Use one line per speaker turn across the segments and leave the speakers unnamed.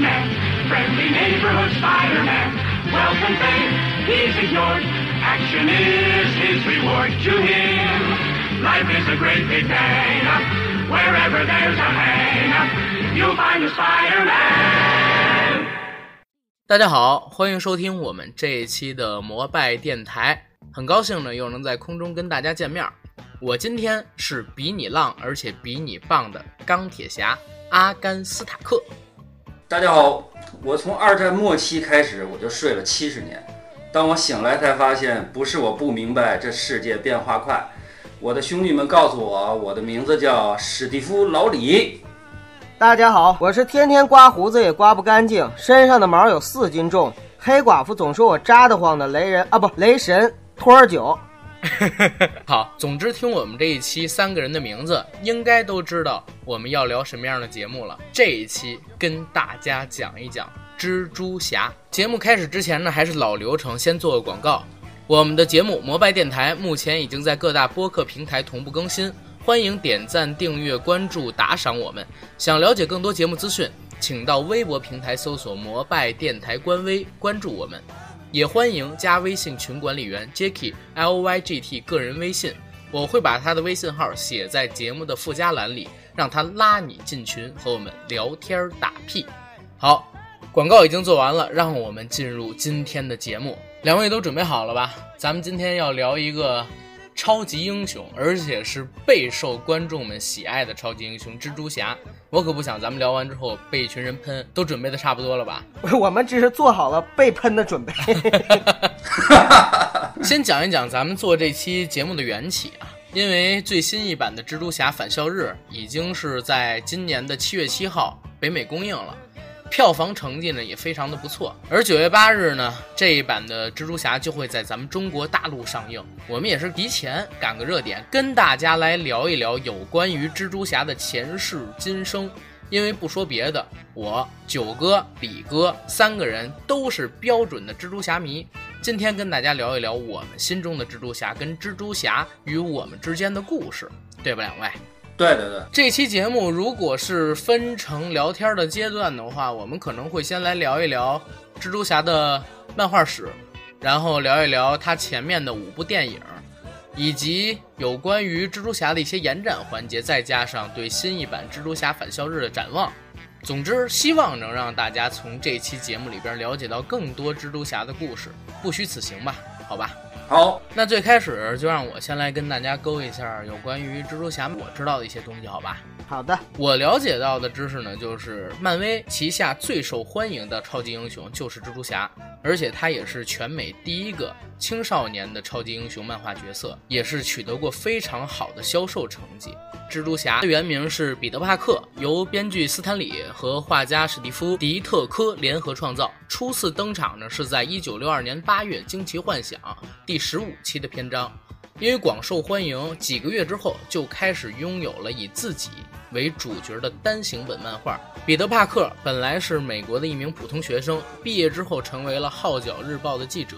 Spider-Man, friendly neighborhood Spider-Man. Welcome fame, he's ignored. Action is his reward to him. Life is a great big hang up. Wherever there's a hang you'll find a Spider-Man.
大家好，欢迎收听我们这一期的摩拜电台。很高兴呢，又能在空中跟大家见面儿。我今天是比你浪，而且比你棒的钢铁侠阿甘斯塔克。
大家好，我从二战末期开始我就睡了七十年，当我醒来才发现，不是我不明白这世界变化快，我的兄弟们告诉我，我的名字叫史蒂夫·老李。
大家好，我是天天刮胡子也刮不干净，身上的毛有四斤重，黑寡妇总说我扎得慌的雷人啊不雷神托尔九。
好，总之听我们这一期三个人的名字，应该都知道我们要聊什么样的节目了。这一期跟大家讲一讲蜘蛛侠。节目开始之前呢，还是老流程，先做个广告。我们的节目《摩拜电台》目前已经在各大播客平台同步更新，欢迎点赞、订阅、关注、打赏我们。想了解更多节目资讯，请到微博平台搜索“摩拜电台”官微，关注我们。也欢迎加微信群管理员 Jacky L Y G T 个人微信，我会把他的微信号写在节目的附加栏里，让他拉你进群和我们聊天打屁。好，广告已经做完了，让我们进入今天的节目。两位都准备好了吧？咱们今天要聊一个超级英雄，而且是备受观众们喜爱的超级英雄——蜘蛛侠。我可不想咱们聊完之后被一群人喷，都准备的差不多了吧？
我们只是做好了被喷的准备。
先讲一讲咱们做这期节目的缘起啊，因为最新一版的蜘蛛侠返校日已经是在今年的七月七号北美公映了，票房成绩呢也非常的不错。而九月八日呢，这一版的蜘蛛侠就会在咱们中国大陆上映，我们也是提前赶个热点，跟大家来聊一聊有关于蜘蛛侠的前世今生。因为不说别的，我九哥、李哥三个人都是标准的蜘蛛侠迷。今天跟大家聊一聊我们心中的蜘蛛侠跟蜘蛛侠与我们之间的故事，对吧？两位，
对对对，
这期节目如果是分成聊天的阶段的话，我们可能会先来聊一聊蜘蛛侠的漫画史，然后聊一聊他前面的五部电影。以及有关于蜘蛛侠的一些延展环节，再加上对新一版蜘蛛侠返校日的展望。总之，希望能让大家从这期节目里边了解到更多蜘蛛侠的故事。不虚此行吧？好吧。
好，
那最开始就让我先来跟大家勾一下有关于蜘蛛侠我知道的一些东西，好吧？
好的，
我了解到的知识呢，就是漫威旗下最受欢迎的超级英雄就是蜘蛛侠，而且他也是全美第一个青少年的超级英雄漫画角色，也是取得过非常好的销售成绩。蜘蛛侠的原名是彼得·帕克，由编剧斯坦李和画家史蒂夫·迪特科联合创造。初次登场呢是在1962年8月《惊奇幻想》第十五期的篇章，因为广受欢迎，几个月之后就开始拥有了以自己为主角的单行本漫画。彼得·帕克本来是美国的一名普通学生，毕业之后成为了《号角日报》的记者。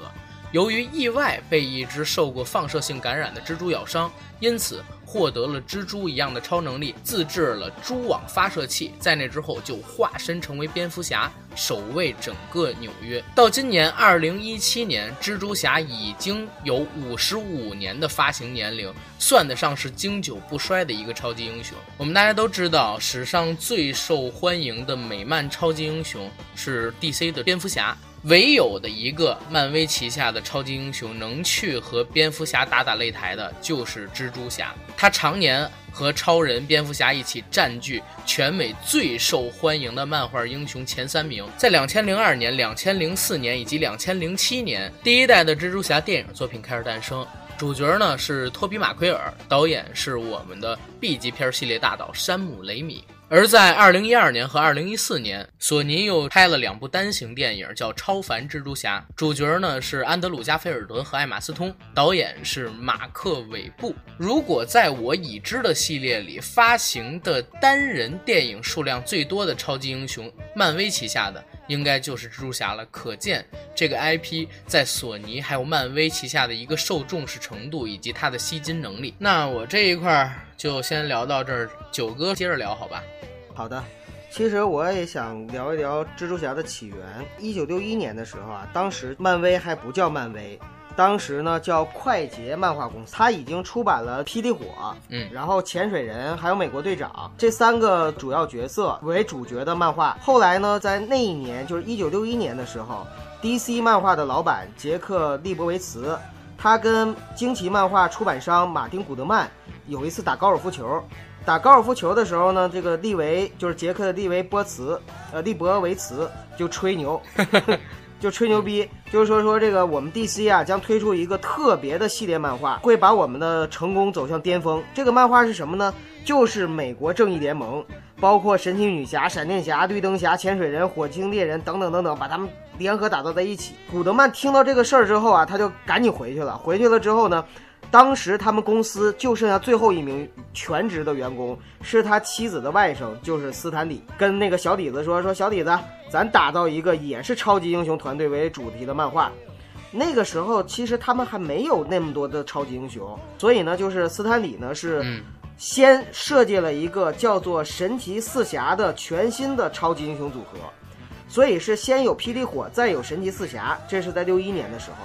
由于意外被一只受过放射性感染的蜘蛛咬伤，因此获得了蜘蛛一样的超能力，自制了蛛网发射器。在那之后，就化身成为蝙蝠侠，守卫整个纽约。到今年二零一七年，蜘蛛侠已经有五十五年的发行年龄，算得上是经久不衰的一个超级英雄。我们大家都知道，史上最受欢迎的美漫超级英雄是 DC 的蝙蝠侠。唯有的一个漫威旗下的超级英雄能去和蝙蝠侠打打擂台的，就是蜘蛛侠。他常年和超人、蝙蝠侠一起占据全美最受欢迎的漫画英雄前三名。在两千零二年、两千零四年以及两千零七年，第一代的蜘蛛侠电影作品开始诞生。主角呢是托比·马奎尔，导演是我们的 B 级片系列大导山姆·雷米。而在二零一二年和二零一四年，索尼又拍了两部单行电影，叫《超凡蜘蛛侠》，主角呢是安德鲁·加菲尔德和艾玛斯通，导演是马克·韦布。如果在我已知的系列里发行的单人电影数量最多的超级英雄，漫威旗下的应该就是蜘蛛侠了。可见这个 IP 在索尼还有漫威旗下的一个受重视程度以及它的吸金能力。那我这一块儿就先聊到这儿，九哥接着聊，好吧？
好的，其实我也想聊一聊蜘蛛侠的起源。一九六一年的时候啊，当时漫威还不叫漫威，当时呢叫快捷漫画公司，它已经出版了《霹雳火》，
嗯
然后潜水人还有美国队长这三个主要角色为主角的漫画。后来呢，在那一年，就是一九六一年的时候，DC 漫画的老板杰克利伯维茨，他跟惊奇漫画出版商马丁古德曼有一次打高尔夫球。打高尔夫球的时候呢，这个利维就是杰克的利维波茨，呃，利伯维茨就吹牛，就吹牛逼，就是说说这个我们 DC 啊将推出一个特别的系列漫画，会把我们的成功走向巅峰。这个漫画是什么呢？就是美国正义联盟，包括神奇女侠、闪电侠、绿灯侠、潜水人、火星猎人等等等等，把他们联合打造在一起。古德曼听到这个事儿之后啊，他就赶紧回去了。回去了之后呢，当时他们公司就剩下最后一名全职的员工，是他妻子的外甥，就是斯坦李，跟那个小李子说说小李子，咱打造一个也是超级英雄团队为主题的漫画。那个时候其实他们还没有那么多的超级英雄，所以呢，就是斯坦李呢是
嗯
先设计了一个叫做神奇四侠的全新的超级英雄组合，所以是先有霹雳火，再有神奇四侠，这是在六一年的时候。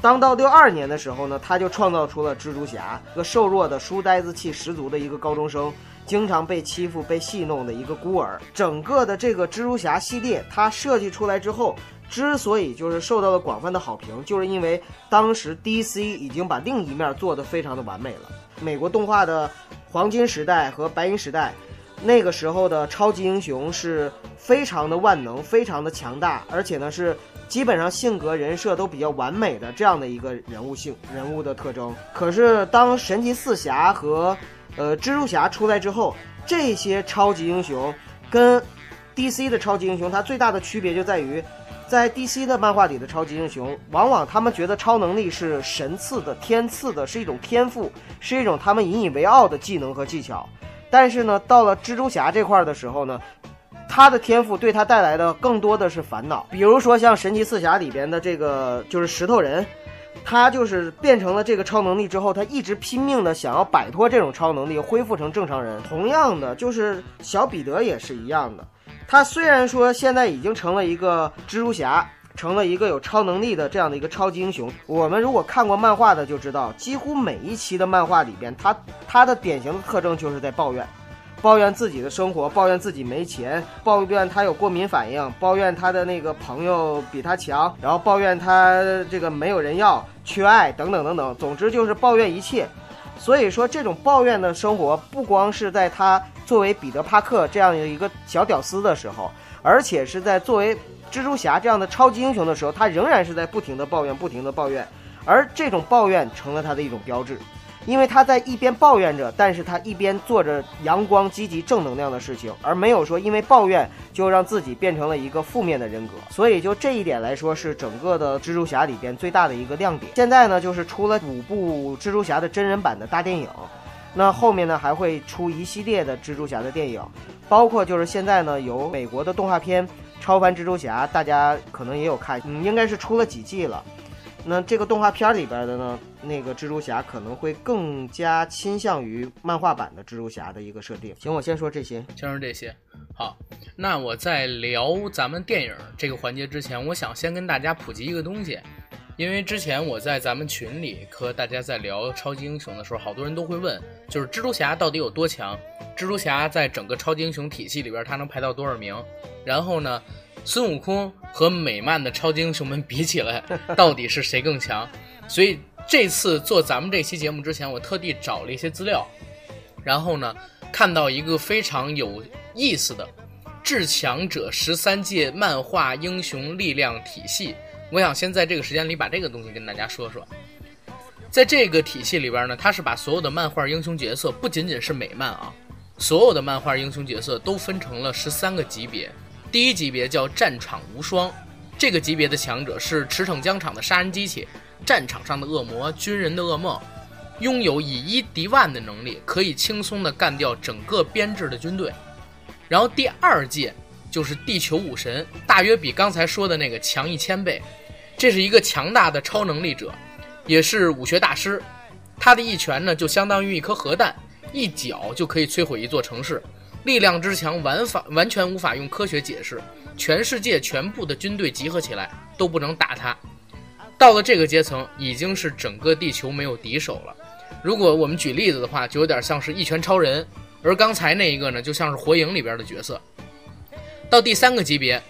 当到六二年的时候呢，他就创造出了蜘蛛侠，一个瘦弱的、书呆子气十足的一个高中生，经常被欺负、被戏弄的一个孤儿。整个的这个蜘蛛侠系列，它设计出来之后，之所以就是受到了广泛的好评，就是因为当时 DC 已经把另一面做得非常的完美了。美国动画的黄金时代和白银时代，那个时候的超级英雄是非常的万能、非常的强大，而且呢是基本上性格人设都比较完美的这样的一个人物性人物的特征。可是当神奇四侠和呃蜘蛛侠出来之后，这些超级英雄跟 DC 的超级英雄，它最大的区别就在于。在 DC 的漫画里的超级英雄，往往他们觉得超能力是神赐的、天赐的，是一种天赋，是一种他们引以为傲的技能和技巧。但是呢，到了蜘蛛侠这块的时候呢，他的天赋对他带来的更多的是烦恼。比如说像神奇四侠里边的这个就是石头人，他就是变成了这个超能力之后，他一直拼命的想要摆脱这种超能力，恢复成正常人。同样的，就是小彼得也是一样的。他虽然说现在已经成了一个蜘蛛侠，成了一个有超能力的这样的一个超级英雄。我们如果看过漫画的就知道，几乎每一期的漫画里边，他他的典型的特征就是在抱怨，抱怨自己的生活，抱怨自己没钱，抱怨他有过敏反应，抱怨他的那个朋友比他强，然后抱怨他这个没有人要，缺爱等等等等。总之就是抱怨一切。所以说，这种抱怨的生活不光是在他作为彼得·帕克这样的一个小屌丝的时候，而且是在作为蜘蛛侠这样的超级英雄的时候，他仍然是在不停的抱怨，不停的抱怨，而这种抱怨成了他的一种标志。因为他在一边抱怨着，但是他一边做着阳光、积极、正能量的事情，而没有说因为抱怨就让自己变成了一个负面的人格。所以就这一点来说，是整个的蜘蛛侠里边最大的一个亮点。现在呢，就是出了五部蜘蛛侠的真人版的大电影，那后面呢还会出一系列的蜘蛛侠的电影，包括就是现在呢有美国的动画片《超凡蜘蛛侠》，大家可能也有看，嗯，应该是出了几季了。那这个动画片里边的呢，那个蜘蛛侠可能会更加倾向于漫画版的蜘蛛侠的一个设定。行，我先说这些。
先说这些。好，那我在聊咱们电影这个环节之前，我想先跟大家普及一个东西，因为之前我在咱们群里和大家在聊超级英雄的时候，好多人都会问，就是蜘蛛侠到底有多强？蜘蛛侠在整个超级英雄体系里边，他能排到多少名？然后呢？孙悟空和美漫的超级英雄们比起来，到底是谁更强？所以这次做咱们这期节目之前，我特地找了一些资料，然后呢，看到一个非常有意思的“至强者十三届漫画英雄力量体系”。我想先在这个时间里把这个东西跟大家说说。在这个体系里边呢，它是把所有的漫画英雄角色，不仅仅是美漫啊，所有的漫画英雄角色都分成了十三个级别。第一级别叫战场无双，这个级别的强者是驰骋疆场的杀人机器，战场上的恶魔，军人的噩梦，拥有以一敌万的能力，可以轻松的干掉整个编制的军队。然后第二届就是地球武神，大约比刚才说的那个强一千倍。这是一个强大的超能力者，也是武学大师。他的一拳呢，就相当于一颗核弹，一脚就可以摧毁一座城市。力量之强完法完全无法用科学解释，全世界全部的军队集合起来都不能打他。到了这个阶层，已经是整个地球没有敌手了。如果我们举例子的话，就有点像是一拳超人，而刚才那一个呢，就像是火影里边的角色。到第三个级别，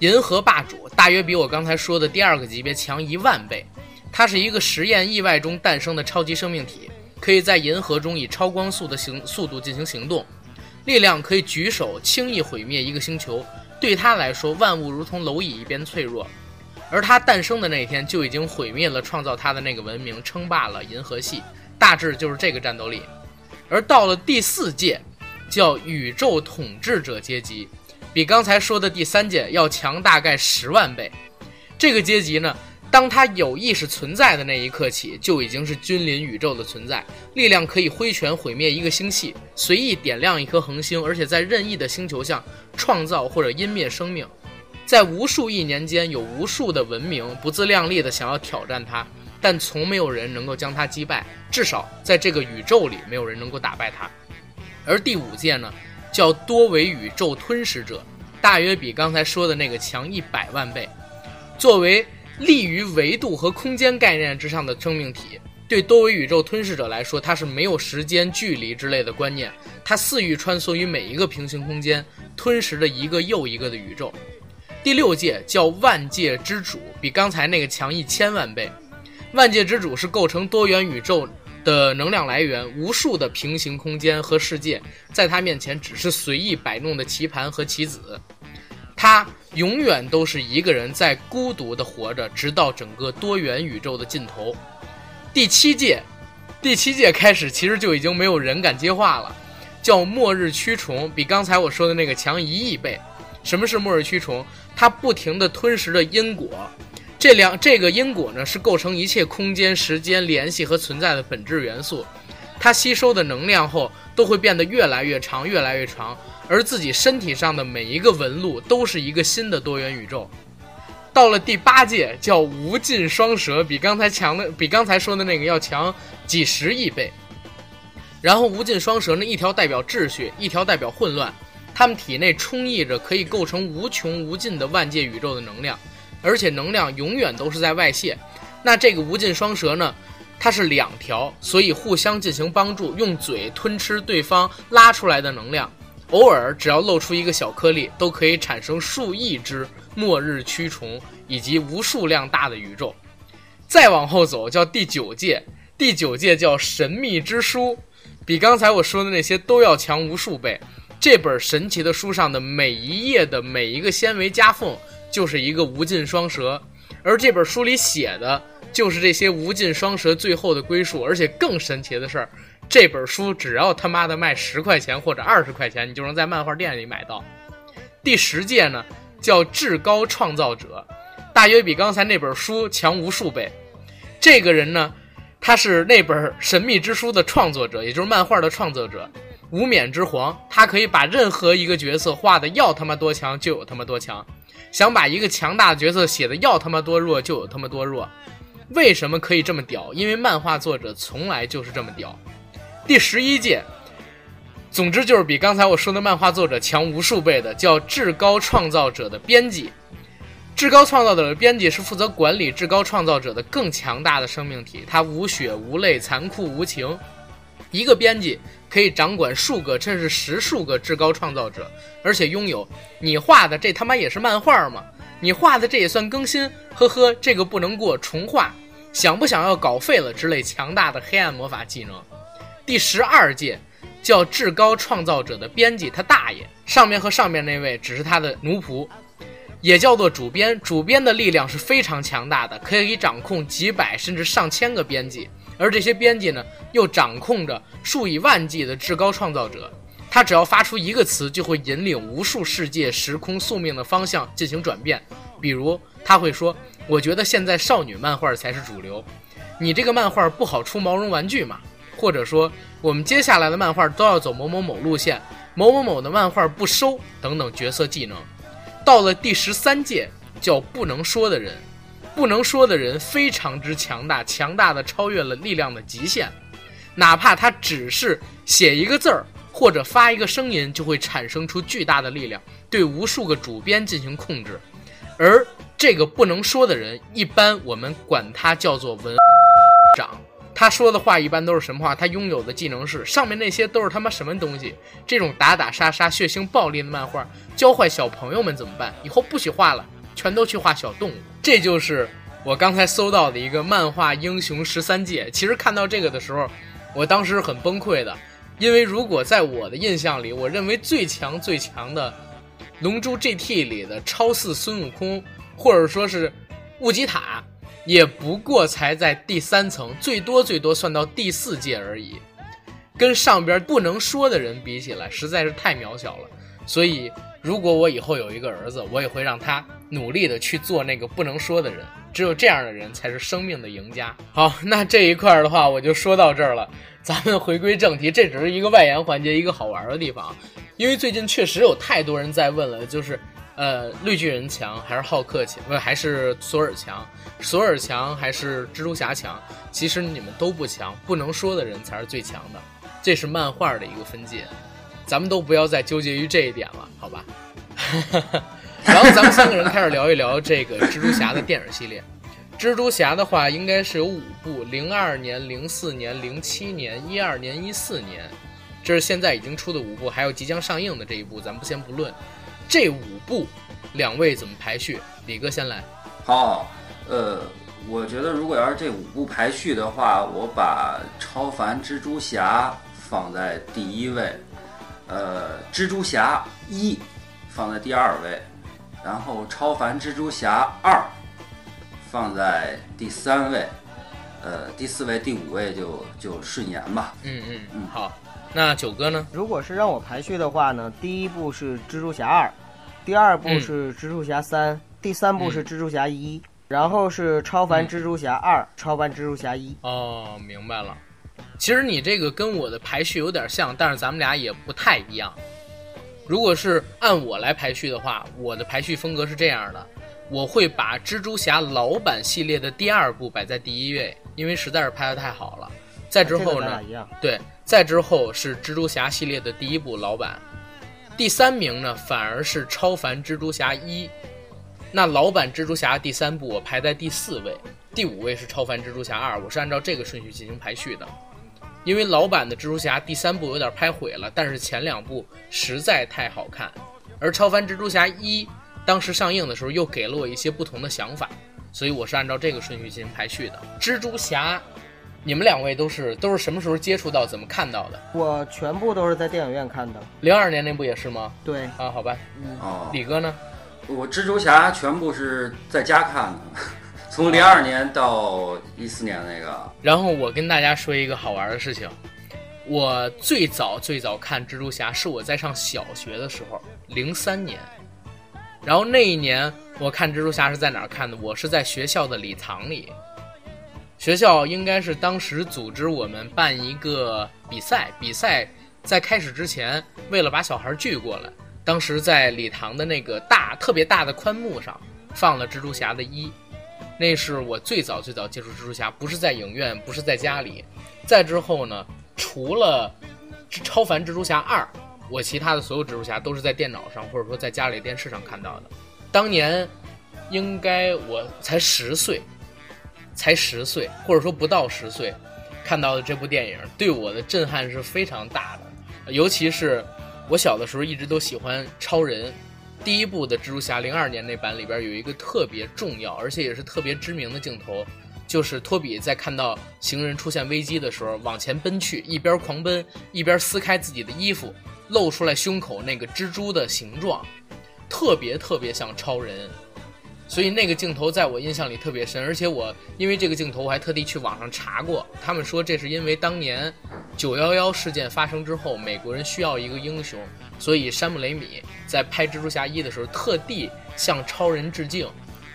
银河霸主，大约比我刚才说的第二个级别强一万倍。它是一个实验意外中诞生的超级生命体，可以在银河中以超光速的行速度进行行动，力量可以举手轻易毁灭一个星球。对他来说，万物如同蝼蚁一般脆弱。而他诞生的那天就已经毁灭了创造他的那个文明，称霸了银河系，大致就是这个战斗力。而到了第四届，叫宇宙统治者阶级，比刚才说的第三届要强大概十万倍。这个阶级呢，当他有意识存在的那一刻起，就已经是君临宇宙的存在，力量可以挥拳毁灭一个星系，随意点亮一颗恒星，而且在任意的星球上创造或者湮灭生命。在无数亿年间，有无数的文明不自量力的想要挑战他，但从没有人能够将他击败。至少在这个宇宙里，没有人能够打败他。而第五届呢，叫多维宇宙吞噬者，大约比刚才说的那个强一百万倍。作为立于维度和空间概念之上的生命体，对多维宇宙吞噬者来说，它是没有时间、距离之类的观念，它肆意穿梭于每一个平行空间，吞噬着一个又一个的宇宙。第六届叫万界之主，比刚才那个强一千万倍。万界之主是构成多元宇宙的能量来源，无数的平行空间和世界在他面前只是随意摆弄的棋盘和棋子。他永远都是一个人在孤独的活着，直到整个多元宇宙的尽头。第七届，第七届开始其实就已经没有人敢接话了，叫末日蛆虫，比刚才我说的那个强一亿倍。什么是末日蛆虫？它不停地吞噬着因果，这两这个因果呢是构成一切空间、时间联系和存在的本质元素。它吸收的能量后都会变得越来越长，越来越长，而自己身体上的每一个纹路都是一个新的多元宇宙。到了第八届，叫无尽双蛇，比刚才强的，比刚才说的那个要强几十亿倍。然后无尽双蛇呢，一条代表秩序，一条代表混乱。他们体内充溢着可以构成无穷无尽的万界宇宙的能量，而且能量永远都是在外泄。那这个无尽双蛇呢？它是两条，所以互相进行帮助，用嘴吞吃对方拉出来的能量。偶尔只要露出一个小颗粒，都可以产生数亿只末日蛆虫以及无数量大的宇宙。再往后走，叫第九届，第九届叫神秘之书，比刚才我说的那些都要强无数倍。这本神奇的书上的每一页的每一个纤维夹缝，就是一个无尽双蛇，而这本书里写的就是这些无尽双蛇最后的归宿。而且更神奇的是，这本书只要他妈的卖十块钱或者二十块钱，你就能在漫画店里买到。第十届呢，叫至高创造者，大约比刚才那本书强无数倍。这个人呢，他是那本神秘之书的创作者，也就是漫画的创作者。无冕之皇，他可以把任何一个角色画的要他妈多强就有他妈多强，想把一个强大的角色写的要他妈多弱就有他妈多弱。为什么可以这么屌？因为漫画作者从来就是这么屌。第十一届，总之就是比刚才我说的漫画作者强无数倍的，叫至高创造者的编辑。至高创造者的编辑是负责管理至高创造者的更强大的生命体，他无血无泪，残酷无情。一个编辑可以掌管数个甚至十数个至高创造者，而且拥有你画的这他妈也是漫画吗？你画的这也算更新？呵呵，这个不能过重画，想不想要稿费了之类强大的黑暗魔法技能？第十二届叫至高创造者的编辑，他大爷，上面和上面那位只是他的奴仆，也叫做主编。主编的力量是非常强大的，可以掌控几百甚至上千个编辑。而这些编辑呢，又掌控着数以万计的至高创造者，他只要发出一个词，就会引领无数世界、时空、宿命的方向进行转变。比如，他会说：“我觉得现在少女漫画才是主流，你这个漫画不好出毛绒玩具嘛？”或者说：“我们接下来的漫画都要走某某某路线，某某某的漫画不收。”等等角色技能。到了第十三届，叫不能说的人。不能说的人非常之强大，强大的超越了力量的极限。哪怕他只是写一个字儿，或者发一个声音就会产生出巨大的力量，对无数个主编进行控制。而这个不能说的人，一般我们管他叫做文 长。他说的话一般都是什么话？他拥有的技能是上面那些都是他妈什么东西？这种打打杀杀、血腥暴力的漫画，教坏小朋友们怎么办？以后不许画了，全都去画小动物。这就是我刚才搜到的一个漫画英雄十三界。其实看到这个的时候，我当时很崩溃的，因为如果在我的印象里，我认为最强最强的《龙珠 GT》里的超似孙悟空，或者说是悟吉塔。也不过才在第三层，最多最多算到第四届而已，跟上边不能说的人比起来，实在是太渺小了。所以，如果我以后有一个儿子，我也会让他努力的去做那个不能说的人。只有这样的人才是生命的赢家。好，那这一块的话，我就说到这儿了。咱们回归正题，这只是一个外延环节，一个好玩的地方。因为最近确实有太多人在问了，就是。呃，绿巨人强还是浩克强？不，还是索尔强？索尔强还是蜘蛛侠强？其实你们都不强，不能说的人才是最强的，这是漫画的一个分界，咱们都不要再纠结于这一点了，好吧？哈哈哈然后咱们三个人开始聊一聊这个蜘蛛侠的电影系列。蜘蛛侠的话，应该是有五部：零二年、零四年、零七年、一二年、一四年，这是现在已经出的五部，还有即将上映的这一部，咱们不先不论。这五部，两位怎么排序？李哥先来。
好，呃，我觉得如果要是这五部排序的话，我把超凡蜘蛛侠放在第一位，呃，蜘蛛侠一放在第二位，然后超凡蜘蛛侠二放在第三位，呃，第四位、第五位就就顺延吧。
嗯嗯嗯，好。那九哥呢？
如果是让我排序的话呢，第一部是蜘蛛侠二。第二部是蜘蛛侠三，第三部是蜘蛛侠一，然后是超凡蜘蛛侠二、超凡蜘蛛侠一。
哦，明白了。其实你这个跟我的排序有点像，但是咱们俩也不太一样。如果是按我来排序的话，我的排序风格是这样的：我会把蜘蛛侠老版系列的第二部摆在第一位，因为实在是拍的太好了。再之后呢？对，再之后是蜘蛛侠系列的第一部老版。第三名呢，反而是超凡蜘蛛侠一，那老版蜘蛛侠第三部我排在第四位，第五位是超凡蜘蛛侠二，我是按照这个顺序进行排序的，因为老版的蜘蛛侠第三部有点拍毁了，但是前两部实在太好看，而超凡蜘蛛侠一当时上映的时候又给了我一些不同的想法，所以我是按照这个顺序进行排序的，蜘蛛侠。你们两位都是都是什么时候接触到、怎么看到的？
我全部都是在电影院看的。
零二年那部也是吗？
对
啊，好吧。
嗯，
李哥呢？
我蜘蛛侠全部是在家看的，从零二年到一四年那个。
然后我跟大家说一个好玩的事情，我最早最早看蜘蛛侠是我在上小学的时候，零三年。然后那一年我看蜘蛛侠是在哪儿看的？我是在学校的礼堂里。学校应该是当时组织我们办一个比赛，比赛在开始之前，为了把小孩聚过来，当时在礼堂的那个大特别大的宽幕上放了蜘蛛侠的一，那是我最早最早接触蜘蛛侠，不是在影院，不是在家里。再之后呢，除了超凡蜘蛛侠二，我其他的所有蜘蛛侠都是在电脑上或者说在家里电视上看到的。当年应该我才十岁。才十岁，或者说不到十岁，看到的这部电影对我的震撼是非常大的。尤其是我小的时候一直都喜欢超人，第一部的蜘蛛侠零二年那版里边有一个特别重要，而且也是特别知名的镜头，就是托比在看到行人出现危机的时候往前奔去，一边狂奔一边撕开自己的衣服，露出来胸口那个蜘蛛的形状，特别特别像超人。所以那个镜头在我印象里特别深，而且我因为这个镜头，我还特地去网上查过。他们说这是因为当年九幺幺事件发生之后，美国人需要一个英雄，所以山姆雷米在拍蜘蛛侠一的时候，特地向超人致敬，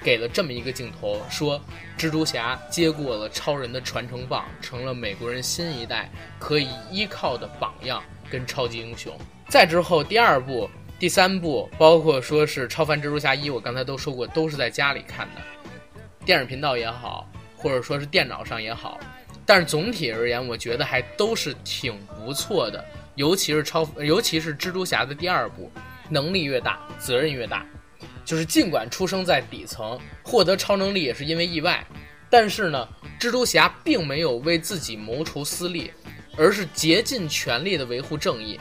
给了这么一个镜头，说蜘蛛侠接过了超人的传承棒，成了美国人新一代可以依靠的榜样跟超级英雄。再之后第二部。第三部包括说是《超凡蜘蛛侠一》，我刚才都说过，都是在家里看的，电视频道也好，或者说是电脑上也好，但是总体而言，我觉得还都是挺不错的尤其是超，尤其是蜘蛛侠的第二部，能力越大，责任越大。就是尽管出生在底层，获得超能力也是因为意外，但是呢，蜘蛛侠并没有为自己谋除私利，而是竭尽全力的维护正义。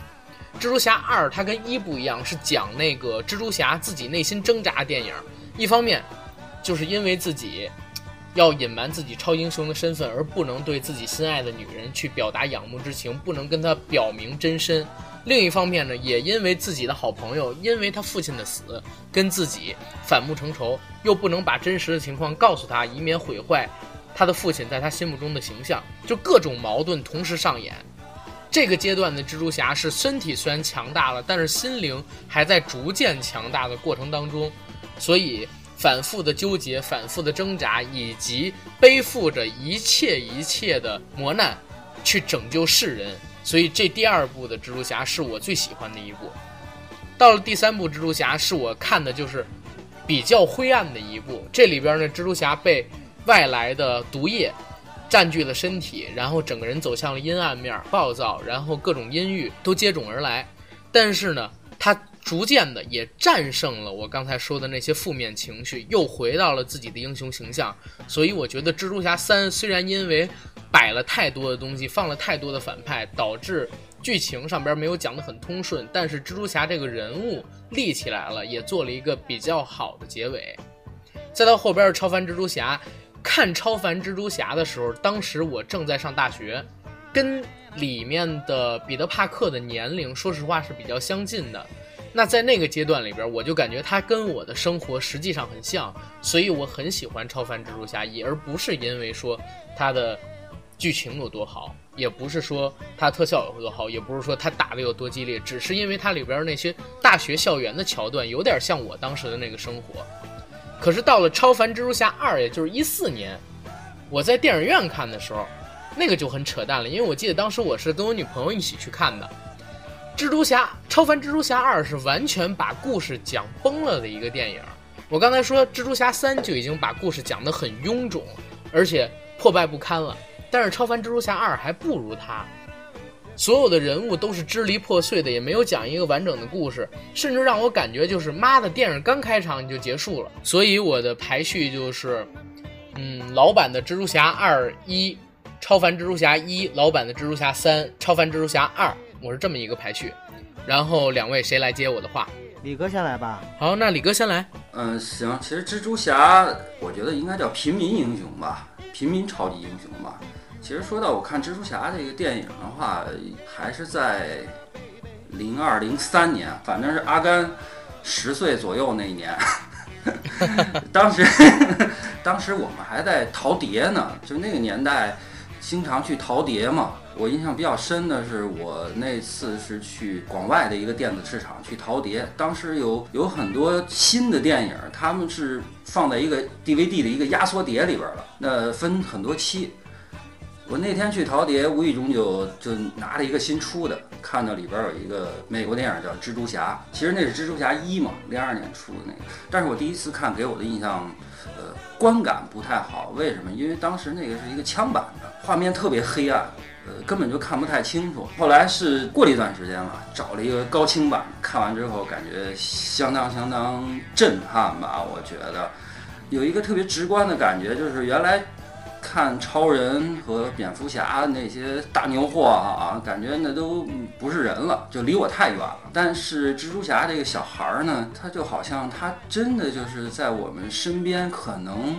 蜘蛛侠二，它跟一不一样，是讲那个蜘蛛侠自己内心挣扎的电影。一方面，就是因为自己要隐瞒自己超英雄的身份，而不能对自己心爱的女人去表达仰慕之情，不能跟她表明真身；另一方面呢，也因为自己的好朋友因为他父亲的死跟自己反目成仇，又不能把真实的情况告诉他，以免毁坏他的父亲在他心目中的形象，就各种矛盾同时上演。这个阶段的蜘蛛侠是身体虽然强大了，但是心灵还在逐渐强大的过程当中，所以。反复的纠结，反复的挣扎，以及背负着一切一切的磨难，去拯救世人。所以这第二部的蜘蛛侠是我最喜欢的一部。到了第三部蜘蛛侠，是我看的就是比较灰暗的一部。这里边呢，蜘蛛侠被外来的毒液占据了身体，然后整个人走向了阴暗面，暴躁，然后各种阴郁都接踵而来。但是呢，他。逐渐的也战胜了我刚才说的那些负面情绪，又回到了自己的英雄形象。所以我觉得蜘蛛侠三虽然因为摆了太多的东西，放了太多的反派，导致剧情上边没有讲得很通顺，但是蜘蛛侠这个人物立起来了，也做了一个比较好的结尾。再到后边的超凡蜘蛛侠，看超凡蜘蛛侠的时候，当时我正在上大学，跟里面的彼得帕克的年龄说实话是比较相近的。那在那个阶段里边，我就感觉他跟我的生活实际上很像，所以我很喜欢超凡蜘蛛侠一，而不是因为说他的剧情有多好，也不是说他特效有多好，也不是说他打的有多激烈，只是因为它里边那些大学校园的桥段有点像我当时的那个生活。可是到了超凡蜘蛛侠二，也就是一四年，我在电影院看的时候，那个就很扯淡了，因为我记得当时我是跟我女朋友一起去看的。蜘蛛侠超凡蜘蛛侠二是完全把故事讲崩了的一个电影。我刚才说蜘蛛侠三就已经把故事讲得很臃肿，而且破败不堪了。但是超凡蜘蛛侠二还不如它，所有的人物都是支离破碎的，也没有讲一个完整的故事，甚至让我感觉就是妈的，电影刚开场你就结束了。所以我的排序就是，嗯，老版的蜘蛛侠二一，超凡蜘蛛侠一，老版的蜘蛛侠三，超凡蜘蛛侠二。我是这么一个排序，然后两位谁来接我的话？
李哥先来吧。
好，那李哥先来。
嗯，行。其实蜘蛛侠，我觉得应该叫平民英雄吧，平民超级英雄吧。其实说到我看蜘蛛侠这个电影的话，还是在零二零三年，反正是阿甘十岁左右那一年。当时，当时我们还在淘碟呢，就那个年代，经常去淘碟嘛。我印象比较深的是，我那次是去广外的一个电子市场去淘碟，当时有有很多新的电影，他们是放在一个 DVD 的一个压缩碟里边了，那分很多期。我那天去淘碟，无意中就就拿了一个新出的，看到里边有一个美国电影叫《蜘蛛侠》，其实那是《蜘蛛侠一》嘛，零二年出的那个。但是我第一次看，给我的印象，呃，观感不太好。为什么？因为当时那个是一个枪版的，画面特别黑暗。呃，根本就看不太清楚。后来是过了一段时间了，找了一个高清版，看完之后感觉相当相当震撼吧。我觉得有一个特别直观的感觉，就是原来看超人和蝙蝠侠那些大牛货啊，感觉那都不是人了，就离我太远了。但是蜘蛛侠这个小孩儿呢，他就好像他真的就是在我们身边，可能。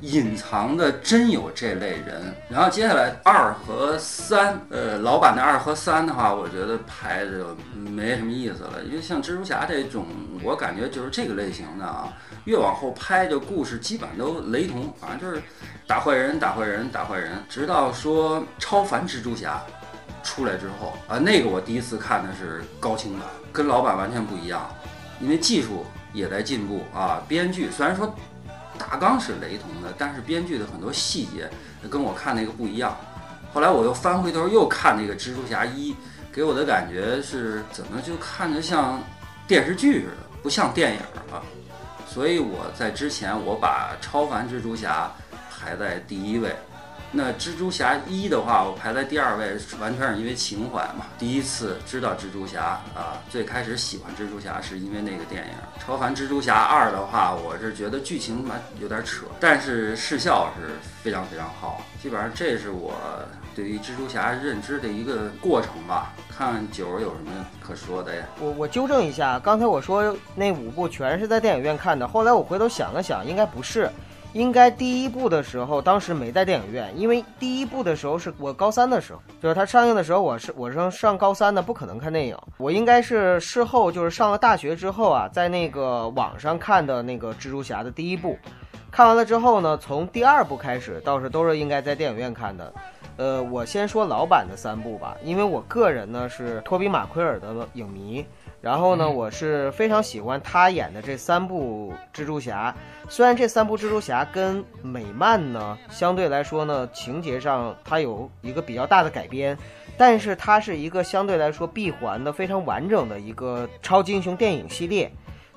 隐藏的真有这类人，然后接下来二和三，呃，老版的二和三的话，我觉得排的没什么意思了，因为像蜘蛛侠这种，我感觉就是这个类型的啊，越往后拍的故事基本都雷同，反正就是打坏人、打坏人、打坏人，直到说超凡蜘蛛侠出来之后啊，那个我第一次看的是高清版，跟老版完全不一样，因为技术也在进步啊，编剧虽然说。大纲是雷同的，但是编剧的很多细节跟我看那个不一样。后来我又翻回头又看那个蜘蛛侠一，给我的感觉是怎么就看着像电视剧似的，不像电影了。所以我在之前我把超凡蜘蛛侠排在第一位，那蜘蛛侠一的话，我排在第二位，完全是因为情怀嘛。第一次知道蜘蛛侠啊，最开始喜欢蜘蛛侠是因为那个电影。超凡蜘蛛侠二的话，我是觉得剧情蛮有点扯，但是视效是非常非常好。基本上这是我对于蜘蛛侠认知的一个过程吧。看九儿有什么可说的呀？
我我纠正一下，刚才我说那五部全是在电影院看的，后来我回头想了想，应该不是。应该第一部的时候，当时没在电影院，因为第一部的时候是我高三的时候，就是它上映的时候，我是我是上高三的，不可能看电影。我应该是事后，就是上了大学之后啊，在那个网上看的那个蜘蛛侠的第一部，看完了之后呢，从第二部开始，倒是都是应该在电影院看的。呃，我先说老版的三部吧，因为我个人呢是托比马奎尔的影迷。然后呢，我是非常喜欢他演的这三部蜘蛛侠。虽然这三部蜘蛛侠跟美漫呢相对来说呢情节上它有一个比较大的改编，但是它是一个相对来说闭环的非常完整的一个超级英雄电影系列。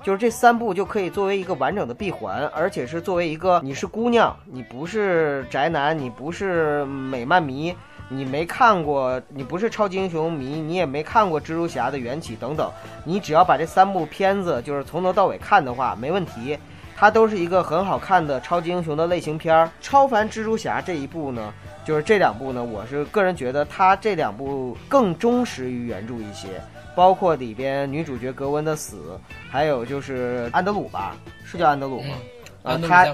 就是这三部就可以作为一个完整的闭环，而且是作为一个你是姑娘，你不是宅男，你不是美漫迷。你没看过，你不是超级英雄迷，你也没看过蜘蛛侠的缘起等等，你只要把这三部片子就是从头到尾看的话，没问题。它都是一个很好看的超级英雄的类型片儿。超凡蜘蛛侠这一部呢，就是这两部呢，我是个人觉得它这两部更忠实于原著一些，包括里边女主角格温的死，还有就是安德鲁吧，是叫安德鲁吗？
啊，
他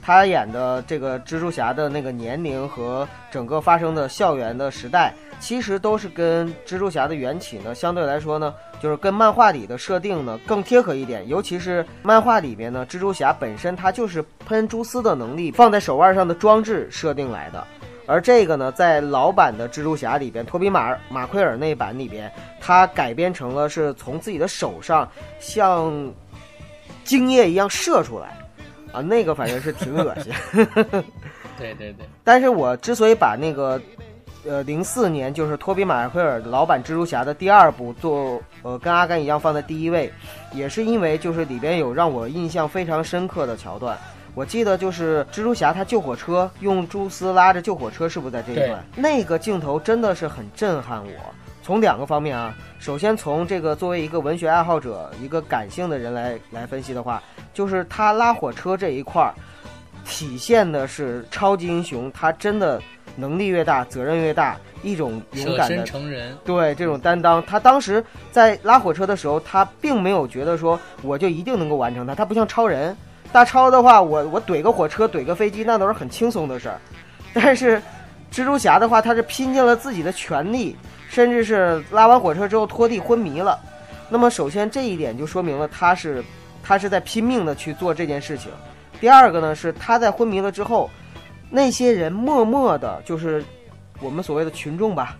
他演的这个蜘蛛侠的那个年龄和整个发生的校园的时代，其实都是跟蜘蛛侠的缘起呢，相对来说呢，就是跟漫画里的设定呢更贴合一点。尤其是漫画里边呢，蜘蛛侠本身它就是喷蛛丝的能力放在手腕上的装置设定来的，而这个呢，在老版的蜘蛛侠里边，托比马马奎尔那版里边，他改编成了是从自己的手上像精液一样射出来。啊，那个反正是挺恶心。
对对对。
但是我之所以把那个，呃，零四年就是托比马奎尔老版蜘蛛侠的第二部做，呃，跟阿甘一样放在第一位，也是因为就是里边有让我印象非常深刻的桥段。我记得就是蜘蛛侠他救火车用蛛丝拉着救火车，是不是在这一段？那个镜头真的是很震撼我。从两个方面啊，首先从这个作为一个文学爱好者、一个感性的人来来分析的话，就是他拉火车这一块儿，体现的是超级英雄他真的能力越大，责任越大，一种勇敢的
成人，
对这种担当。他当时在拉火车的时候，他并没有觉得说我就一定能够完成它，他不像超人，大超的话，我我怼个火车、怼个飞机，那都是很轻松的事儿。但是蜘蛛侠的话，他是拼尽了自己的全力。甚至是拉完火车之后拖地昏迷了，那么首先这一点就说明了他是，他是在拼命的去做这件事情。第二个呢是他在昏迷了之后，那些人默默的，就是我们所谓的群众吧，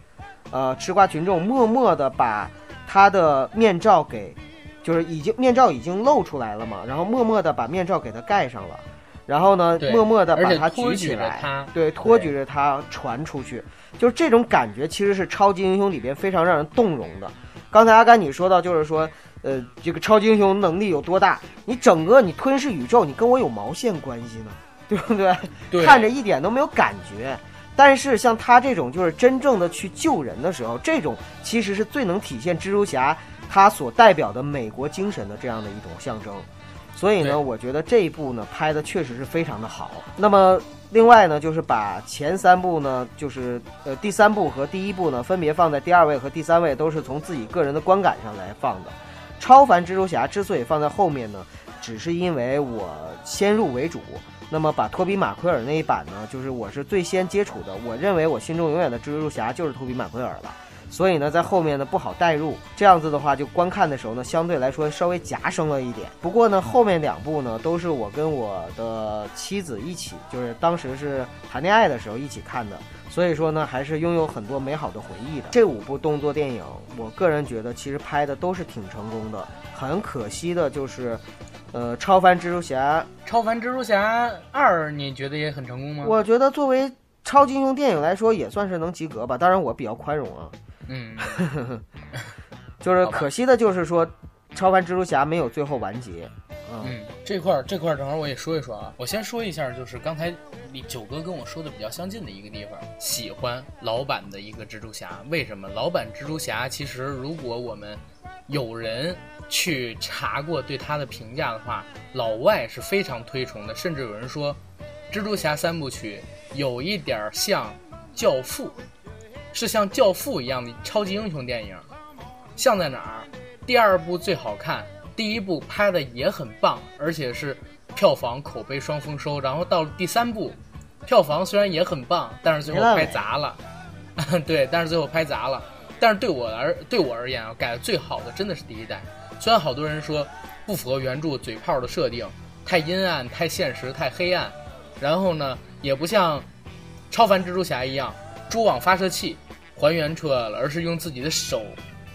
呃，吃瓜群众默默的把他的面罩给，就是已经面罩已经露出来了嘛，然后默默的把面罩给他盖上了，然后呢，默默的把它举起来，对，托举着它传出去。就是这种感觉，其实是超级英雄里边非常让人动容的。刚才阿甘你说到，就是说，呃，这个超级英雄能力有多大？你整个你吞噬宇宙，你跟我有毛线关系呢？对不对？
对，
看着一点都没有感觉。但是像他这种，就是真正的去救人的时候，这种其实是最能体现蜘蛛侠他所代表的美国精神的这样的一种象征。所以呢，我觉得这一部呢拍的确实是非常的好。那么。另外呢，就是把前三部呢，就是呃第三部和第一部呢，分别放在第二位和第三位，都是从自己个人的观感上来放的。超凡蜘蛛侠之所以放在后面呢，只是因为我先入为主。那么把托比马奎尔那一版呢，就是我是最先接触的。我认为我心中永远的蜘蛛侠就是托比马奎尔了。所以呢，在后面呢不好带入，这样子的话，就观看的时候呢，相对来说稍微夹生了一点。不过呢，后面两部呢，都是我跟我的妻子一起，就是当时是谈恋爱的时候一起看的，所以说呢，还是拥有很多美好的回忆的。这五部动作电影，我个人觉得其实拍的都是挺成功的。很可惜的就是，呃，超凡蜘蛛侠，
超凡蜘蛛侠二，你觉得也很成功吗？
我觉得作为超级英雄电影来说，也算是能及格吧。当然，我比较宽容啊。
嗯，
就是可惜的，就是说，超凡蜘蛛侠没有最后完结。
嗯，这块儿这块儿正好我也说一说啊。我先说一下，就是刚才李九哥跟我说的比较相近的一个地方，喜欢老版的一个蜘蛛侠。为什么？老版蜘蛛侠其实，如果我们有人去查过对他的评价的话，老外是非常推崇的，甚至有人说，蜘蛛侠三部曲有一点像《教父》，是像《教父》一样的超级英雄电影。像在哪儿？第二部最好看，第一部拍的也很棒，而且是票房口碑双丰收。然后到了第三部，票房虽然也很棒，但是最后拍砸了。对，但是最后拍砸了。但是对我而对我而言啊，改的最好的真的是第一代。虽然好多人说不符合原著嘴炮的设定，太阴暗、太现实、太黑暗，然后呢，也不像超凡蜘蛛侠一样蛛网发射器还原出来了，而是用自己的手。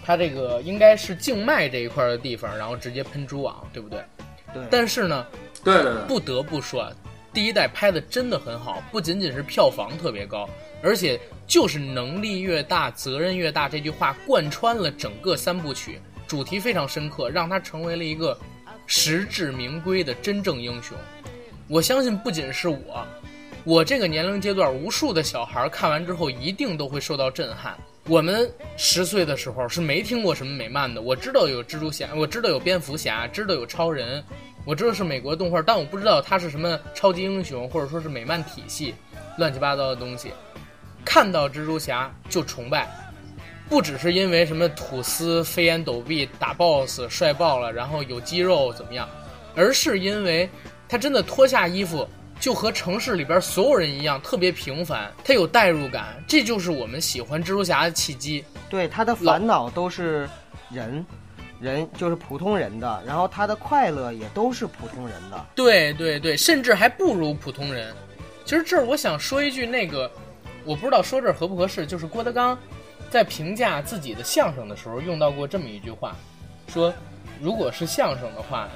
它这个应该是静脉这一块的地方，然后直接喷蛛网，对不对？
对。
但是呢，
对对对，
不得不说，第一代拍的真的很好，不仅仅是票房特别高，而且就是能力越大，责任越大这句话贯穿了整个三部曲，主题非常深刻，让他成为了一个实至名归的真正英雄。我相信，不仅是我，我这个年龄阶段，无数的小孩看完之后一定都会受到震撼。我们十岁的时候是没听过什么美漫的，我知道有蜘蛛侠，我知道有蝙蝠侠，知道有超人，我知道是美国动画，但我不知道它是什么超级英雄，或者说是美漫体系，乱七八糟的东西。看到蜘蛛侠就崇拜，不只是因为什么吐司、飞檐斗壁、打 BOSS 帅爆了，然后有肌肉怎么样，而是因为他真的脱下衣服。就和城市里边所有人一样，特别平凡，他有代入感，这就是我们喜欢蜘蛛侠的契机。
对，他的烦恼都是人，人就是普通人的，然后他的快乐也都是普通人的。
对对对，甚至还不如普通人。其实这儿我想说一句，那个我不知道说这儿合不合适，就是郭德纲在评价自己的相声的时候用到过这么一句话，说如果是相声的话。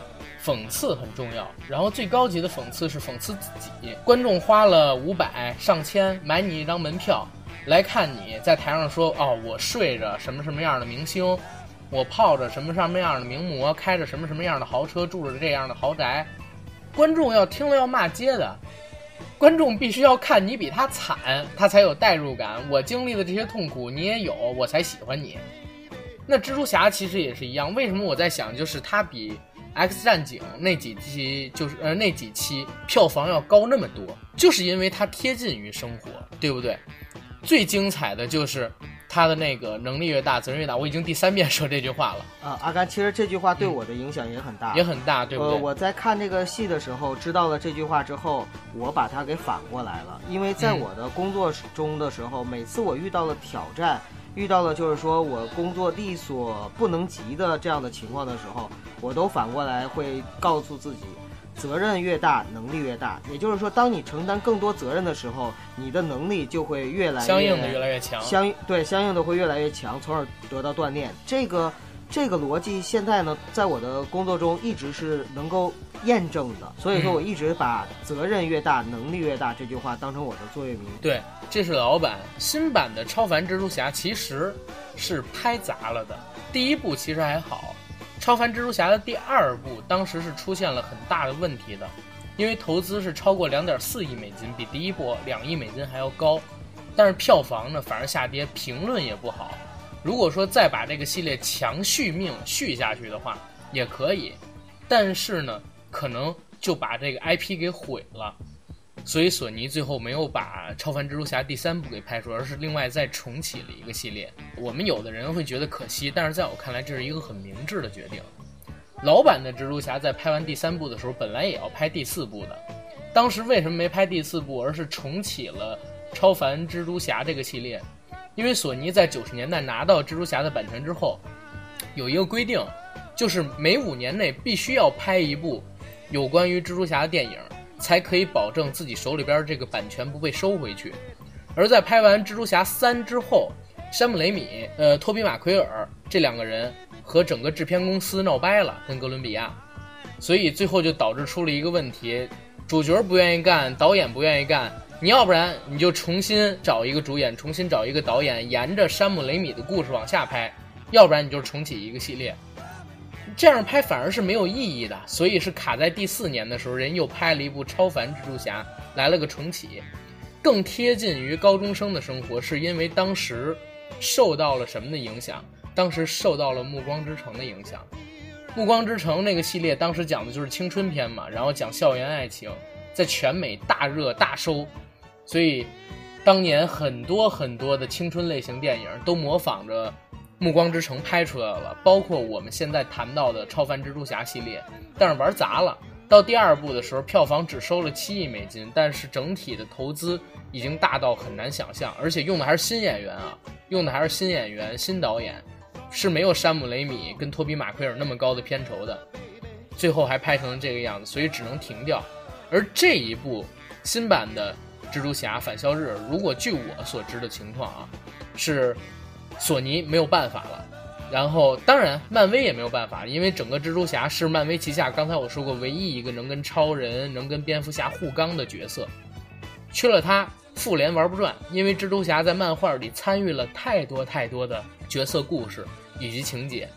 讽刺很重要，然后最高级的讽刺是讽刺自己。观众花了五百、上千买你一张门票来看你在台上说：“哦，我睡着什么什么样的明星，我泡着什么什么样的名模，开着什么什么样的豪车，住着这样的豪宅。”观众要听了要骂街的，观众必须要看你比他惨，他才有代入感。我经历的这些痛苦你也有，我才喜欢你。那蜘蛛侠其实也是一样，为什么我在想，就是他比。X 战警那几期就是呃那几期票房要高那么多，就是因为它贴近于生活，对不对？最精彩的就是他的那个能力越大，责任越大。我已经第三遍说这句话了
啊，阿甘，其实这句话对我的影响也很大，
也很大，对不对？
我在看这个戏的时候知道了这句话之后，我把它给反过来了，因为在我的工作中的时候，每次我遇到了挑战。遇到了就是说我工作力所不能及的这样的情况的时候，我都反过来会告诉自己，责任越大，能力越大。也就是说，当你承担更多责任的时候，你的能力就会越来
相应的越来越强，
相对相应的会越来越强，从而得到锻炼。这个。这个逻辑现在呢，在我的工作中一直是能够验证的，所以说我一直把“责任越大，能力越大”这句话当成我的座右铭。
对，这是老版，新版的超凡蜘蛛侠其实是拍砸了的。第一部其实还好，超凡蜘蛛侠的第二部当时是出现了很大的问题的，因为投资是超过两点四亿美金，比第一部两亿美金还要高，但是票房呢反而下跌，评论也不好。如果说再把这个系列强续命续下去的话，也可以，但是呢，可能就把这个 IP 给毁了，所以索尼最后没有把《超凡蜘蛛侠》第三部给拍出，而是另外再重启了一个系列。我们有的人会觉得可惜，但是在我看来，这是一个很明智的决定。老版的蜘蛛侠在拍完第三部的时候，本来也要拍第四部的，当时为什么没拍第四部，而是重启了《超凡蜘蛛侠》这个系列？因为索尼在九十年代拿到蜘蛛侠的版权之后，有一个规定，就是每五年内必须要拍一部有关于蜘蛛侠的电影，才可以保证自己手里边这个版权不被收回去。而在拍完蜘蛛侠三之后，山姆雷米、呃托比马奎尔这两个人和整个制片公司闹掰了，跟哥伦比亚，所以最后就导致出了一个问题：主角不愿意干，导演不愿意干。你要不然你就重新找一个主演，重新找一个导演，沿着山姆雷米的故事往下拍；要不然你就重启一个系列。这样拍反而是没有意义的，所以是卡在第四年的时候，人又拍了一部超凡蜘蛛侠，来了个重启，更贴近于高中生的生活，是因为当时受到了什么的影响？当时受到了《暮光之城》的影响，《暮光之城》那个系列当时讲的就是青春片嘛，然后讲校园爱情，在全美大热大收，所以当年很多很多的青春类型电影都模仿着。暮光之城拍出来了，包括我们现在谈到的超凡蜘蛛侠系列，但是玩砸了。到第二部的时候，票房只收了七亿美金，但是整体的投资已经大到很难想象，而且用的还是新演员啊，用的还是新演员、新导演，是没有山姆雷米跟托比马奎尔那么高的片酬的，最后还拍成了这个样子，所以只能停掉。而这一部新版的蜘蛛侠返校日，如果据我所知的情况啊，是。索尼没有办法了，然后当然漫威也没有办法，因为整个蜘蛛侠是漫威旗下，刚才我说过唯一一个能跟超人、能跟蝙蝠侠互刚的角色，缺了他，复联玩不转，因为蜘蛛侠在漫画里参与了太多太多的角色故事以及情节，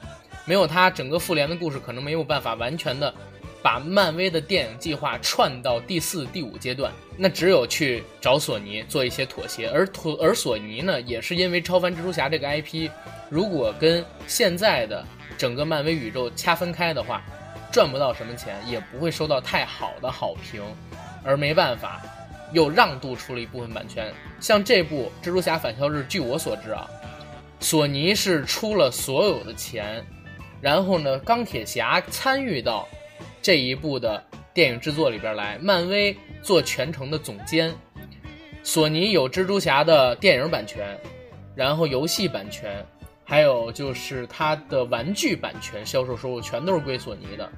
没有他，整个复联的故事可能没有办法完全的。把漫威的电影计划串到第四、第五阶段，那只有去找索尼做一些妥协，而妥而索尼呢，也是因为超凡蜘蛛侠这个 IP，如果跟现在的整个漫威宇宙掐分开的话，赚不到什么钱，也不会收到太好的好评，而没办法，又让渡出了一部分版权。像这部蜘蛛侠返校日，据我所知啊，索尼是出了所有的钱，然后呢，钢铁侠参与到。这一部的电影制作里边来，漫威做全程的总监，索尼有蜘蛛侠的电影版权，然后游戏版权，还有就是它的玩具版权销售收入全都是归索尼的。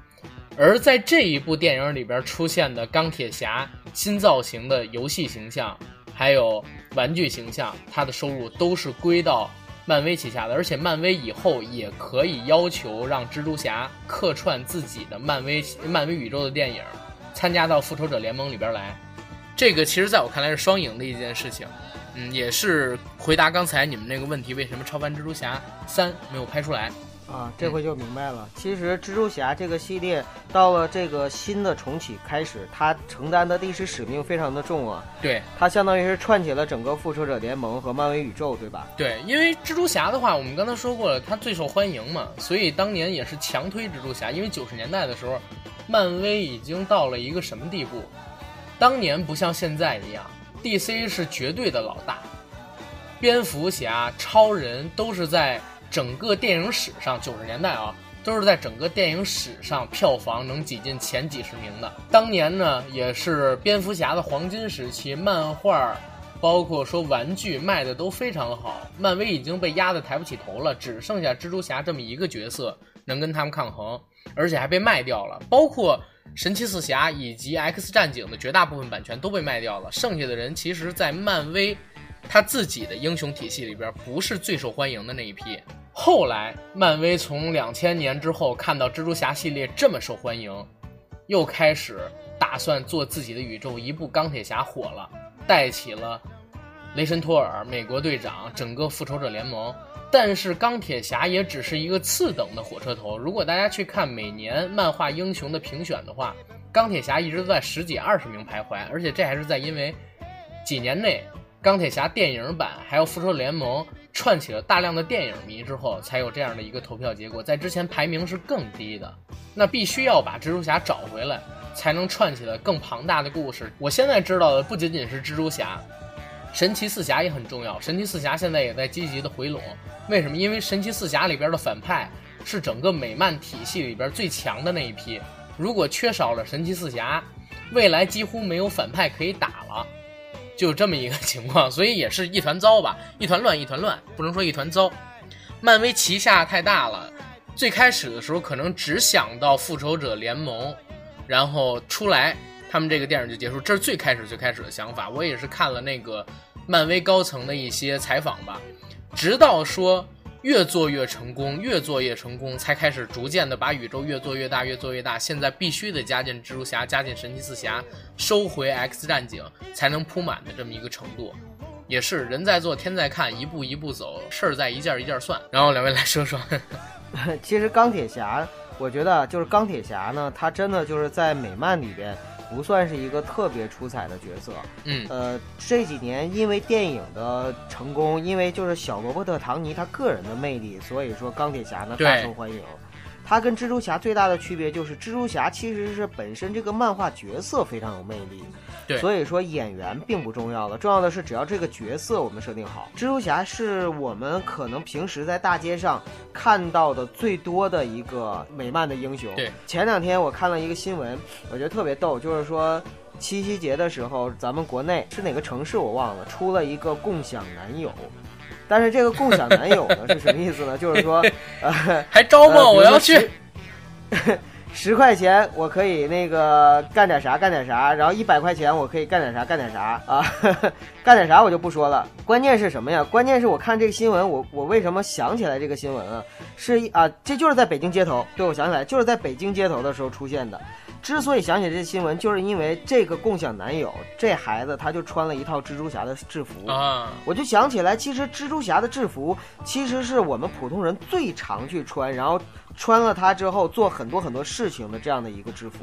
而在这一部电影里边出现的钢铁侠新造型的游戏形象，还有玩具形象，它的收入都是归到。漫威旗下的，而且漫威以后也可以要求让蜘蛛侠客串自己的漫威漫威宇宙的电影，参加到复仇者联盟里边来。这个其实在我看来是双赢的一件事情，嗯，也是回答刚才你们那个问题，为什么超凡蜘蛛侠三没有拍出来？
啊，这回就明白了。其实蜘蛛侠这个系列到了这个新的重启开始，它承担的历史使命非常的重啊。
对，
它相当于是串起了整个复仇者联盟和漫威宇宙，对吧？
对，因为蜘蛛侠的话，我们刚才说过了，它最受欢迎嘛，所以当年也是强推蜘蛛侠。因为九十年代的时候，漫威已经到了一个什么地步？当年不像现在一样，DC 是绝对的老大，蝙蝠侠、超人都是在。整个电影史上，九十年代啊，都是在整个电影史上票房能挤进前几十名的。当年呢，也是蝙蝠侠的黄金时期，漫画，包括说玩具卖的都非常好。漫威已经被压得抬不起头了，只剩下蜘蛛侠这么一个角色能跟他们抗衡，而且还被卖掉了。包括神奇四侠以及 X 战警的绝大部分版权都被卖掉了，剩下的人其实，在漫威他自己的英雄体系里边，不是最受欢迎的那一批。后来，漫威从两千年之后看到蜘蛛侠系列这么受欢迎，又开始打算做自己的宇宙。一部钢铁侠火了，带起了雷神托尔、美国队长、整个复仇者联盟。但是钢铁侠也只是一个次等的火车头。如果大家去看每年漫画英雄的评选的话，钢铁侠一直都在十几、二十名徘徊，而且这还是在因为几年内钢铁侠电影版还有复仇联盟。串起了大量的电影迷之后，才有这样的一个投票结果。在之前排名是更低的，那必须要把蜘蛛侠找回来，才能串起来更庞大的故事。我现在知道的不仅仅是蜘蛛侠，神奇四侠也很重要。神奇四侠现在也在积极的回笼。为什么？因为神奇四侠里边的反派是整个美漫体系里边最强的那一批。如果缺少了神奇四侠，未来几乎没有反派可以打了。就这么一个情况，所以也是一团糟吧，一团乱，一团乱，不能说一团糟。漫威旗下太大了，最开始的时候可能只想到复仇者联盟，然后出来，他们这个电影就结束，这是最开始最开始的想法。我也是看了那个漫威高层的一些采访吧，直到说。越做越成功，越做越成功，才开始逐渐的把宇宙越做越大，越做越大。现在必须得加进蜘蛛侠，加进神奇四侠，收回 X 战警，才能铺满的这么一个程度。也是人在做，天在看，一步一步走，事儿在一件一件算。然后两位来说说，
其实钢铁侠我觉得就是钢铁侠呢，他真的就是在美漫里边不算是一个特别出彩的角色。
嗯，
呃，这几年因为电影的成功，因为就是小罗伯特·唐尼他个人的魅力，所以说钢铁侠呢大受欢迎。他跟蜘蛛侠最大的区别就是，蜘蛛侠其实是本身这个漫画角色非常有魅力，
对
所以说演员并不重要了，重要的是只要这个角色我们设定好。蜘蛛侠是我们可能平时在大街上看到的最多的一个美漫的英雄。
对，
前两天我看了一个新闻，我觉得特别逗，就是说七夕节的时候，咱们国内是哪个城市我忘了，出了一个共享男友。但是这个共享男友呢是什么意思呢？就是说，呃，
还招吗？
呃
我要去。。
十十块钱我可以那个干点啥干点啥，然后一百块钱我可以干点啥干点啥啊，干点啥我就不说了。关键是什么呀？关键是我看这个新闻，我我为什么想起来这个新闻啊？是一啊，这就是在北京街头，对我想起来就是在北京街头的时候出现的。之所以想起这新闻，就是因为这个共享男友这孩子他就穿了一套蜘蛛侠的制服
啊，
我就想起来，其实蜘蛛侠的制服其实是我们普通人最常去穿，然后穿了它之后做很多很多事情的这样的一个制服，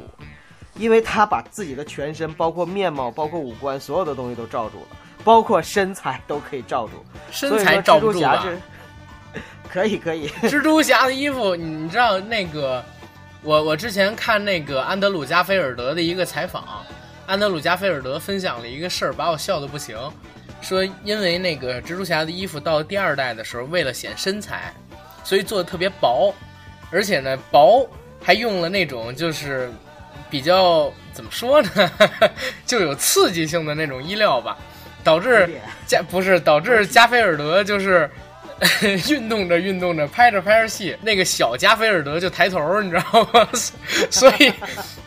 因为他把自己的全身，包括面貌、包括五官，所有的东西都罩住了，包括身材都可以罩住。
身材罩不住吧？
所以说蜘蛛侠可以可以，
蜘蛛侠的衣服，你知道那个，我我之前看那个安德鲁加菲尔德的一个采访，安德鲁加菲尔德分享了一个事儿，把我笑的不行。说因为那个蜘蛛侠的衣服到第二代的时候，为了显身材，所以做的特别薄，而且呢薄还用了那种就是比较怎么说呢，就有刺激性的那种衣料吧，导致加不是导致加菲尔德就是。运动着运动着，拍着拍着戏，那个小加菲尔德就抬头，你知道吗？所以，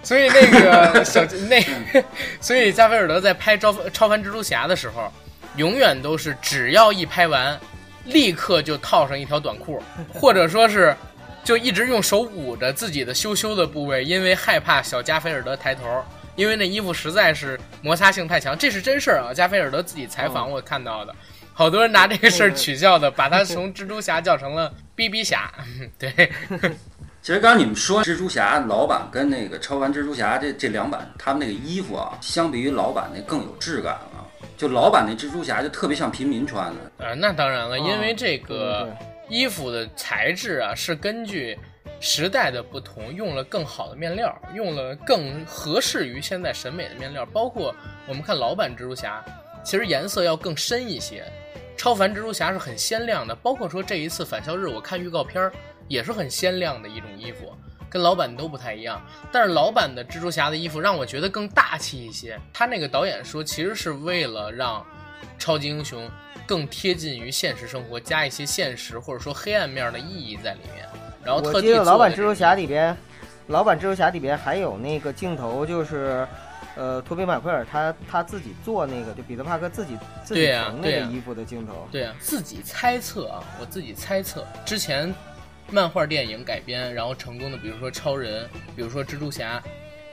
所以那个小那，所以加菲尔德在拍超超凡蜘蛛侠的时候，永远都是只要一拍完，立刻就套上一条短裤，或者说是就一直用手捂着自己的羞羞的部位，因为害怕小加菲尔德抬头。因为那衣服实在是摩擦性太强，这是真事儿啊！加菲尔德自己采访我看到的。好多人拿这个事儿取笑的，把他从蜘蛛侠叫成了 BB 侠。对，
其实刚刚你们说蜘蛛侠老版跟那个超凡蜘蛛侠这这两版，他们那个衣服啊，相比于老版那更有质感了。就老版那蜘蛛侠就特别像平民穿的。
呃，那当然了，因为这个衣服的材质啊，是根据时代的不同，用了更好的面料，用了更合适于现在审美的面料。包括我们看老版蜘蛛侠，其实颜色要更深一些。超凡蜘蛛侠是很鲜亮的，包括说这一次返校日，我看预告片儿也是很鲜亮的一种衣服，跟老版都不太一样。但是老版的蜘蛛侠的衣服让我觉得更大气一些。他那个导演说，其实是为了让超级英雄更贴近于现实生活，加一些现实或者说黑暗面的意义在里面。然后
我
特地
记得老版蜘蛛侠里边，老版蜘蛛侠里边还有那个镜头，就是，呃，托比马奎尔他他自己做那个，就彼得帕克自己自己
对呀
缝那个衣服的镜头。
对啊，自己猜测啊，我自己猜测之前漫画电影改编然后成功的，比如说超人，比如说蜘蛛侠。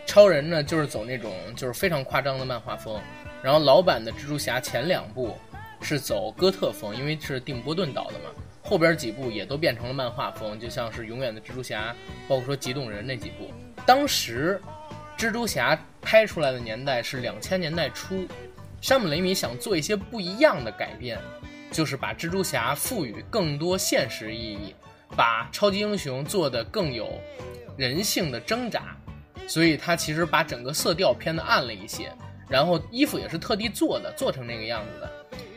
超人呢，就是走那种就是非常夸张的漫画风，然后老版的蜘蛛侠前两部是走哥特风，因为是蒂姆·波顿导的嘛，后边几部也都变成了漫画风，就像是永远的蜘蛛侠，包括说极冻人那几部。当时蜘蛛侠拍出来的年代是两千年代初，山姆·雷米想做一些不一样的改变，就是把蜘蛛侠赋予更多现实意义，把超级英雄做得更有人性的挣扎，所以他其实把整个色调偏的暗了一些，然后衣服也是特地做的，做成那个样子的。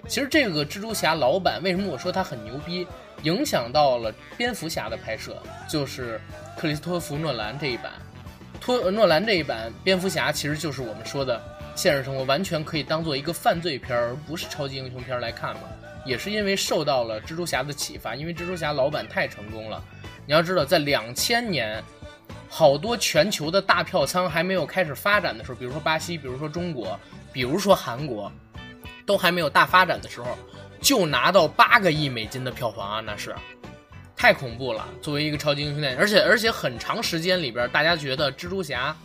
其实这个蜘蛛侠老版为什么我说它很牛逼，影响到了蝙蝠侠的拍摄，就是克里斯托弗·诺兰这一版。托诺兰这一版蝙蝠侠其实就是我们说的现实生活，完全可以当做一个犯罪片，而不是超级英雄片来看嘛。也是因为受到了蜘蛛侠的启发，因为蜘蛛侠老版太成功了。你要知道，在两千年，好多全球的大票仓还没有开始发展的时候，比如说巴西，比如说中国，比如说韩国，都还没有大发展的时候，就拿到八个亿美金的票房啊，那是太恐怖了。作为一个超级英雄电影，而且而且很长时间里边，大家觉得蜘蛛侠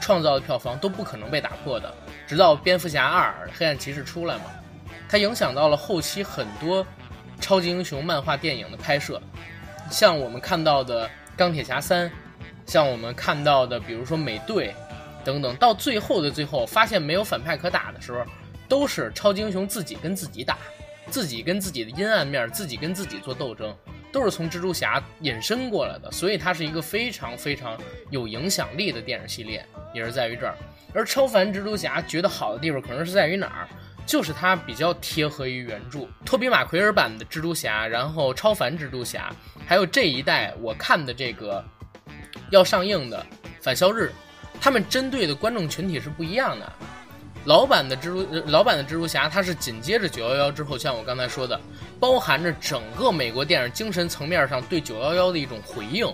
创造的票房都不可能被打破的，直到蝙蝠侠二、黑暗骑士出来嘛，它影响到了后期很多超级英雄漫画电影的拍摄，像我们看到的钢铁侠三。像我们看到的，比如说美队等等，到最后的最后，发现没有反派可打的时候，都是超级英雄自己跟自己打，自己跟自己的阴暗面，自己跟自己做斗争，都是从蜘蛛侠引申过来的，所以它是一个非常非常有影响力的电影系列，也是在于这儿。而超凡蜘蛛侠觉得好的地方，可能是在于哪儿？就是它比较贴合于原著，托比马奎尔版的蜘蛛侠，然后超凡蜘蛛侠，还有这一代我看的这个要上映的返校日，他们针对的观众群体是不一样的。老版的蜘蛛，老版的蜘蛛侠，它是紧接着九幺幺之后，像我刚才说的，包含着整个美国电影精神层面上对九幺幺的一种回应。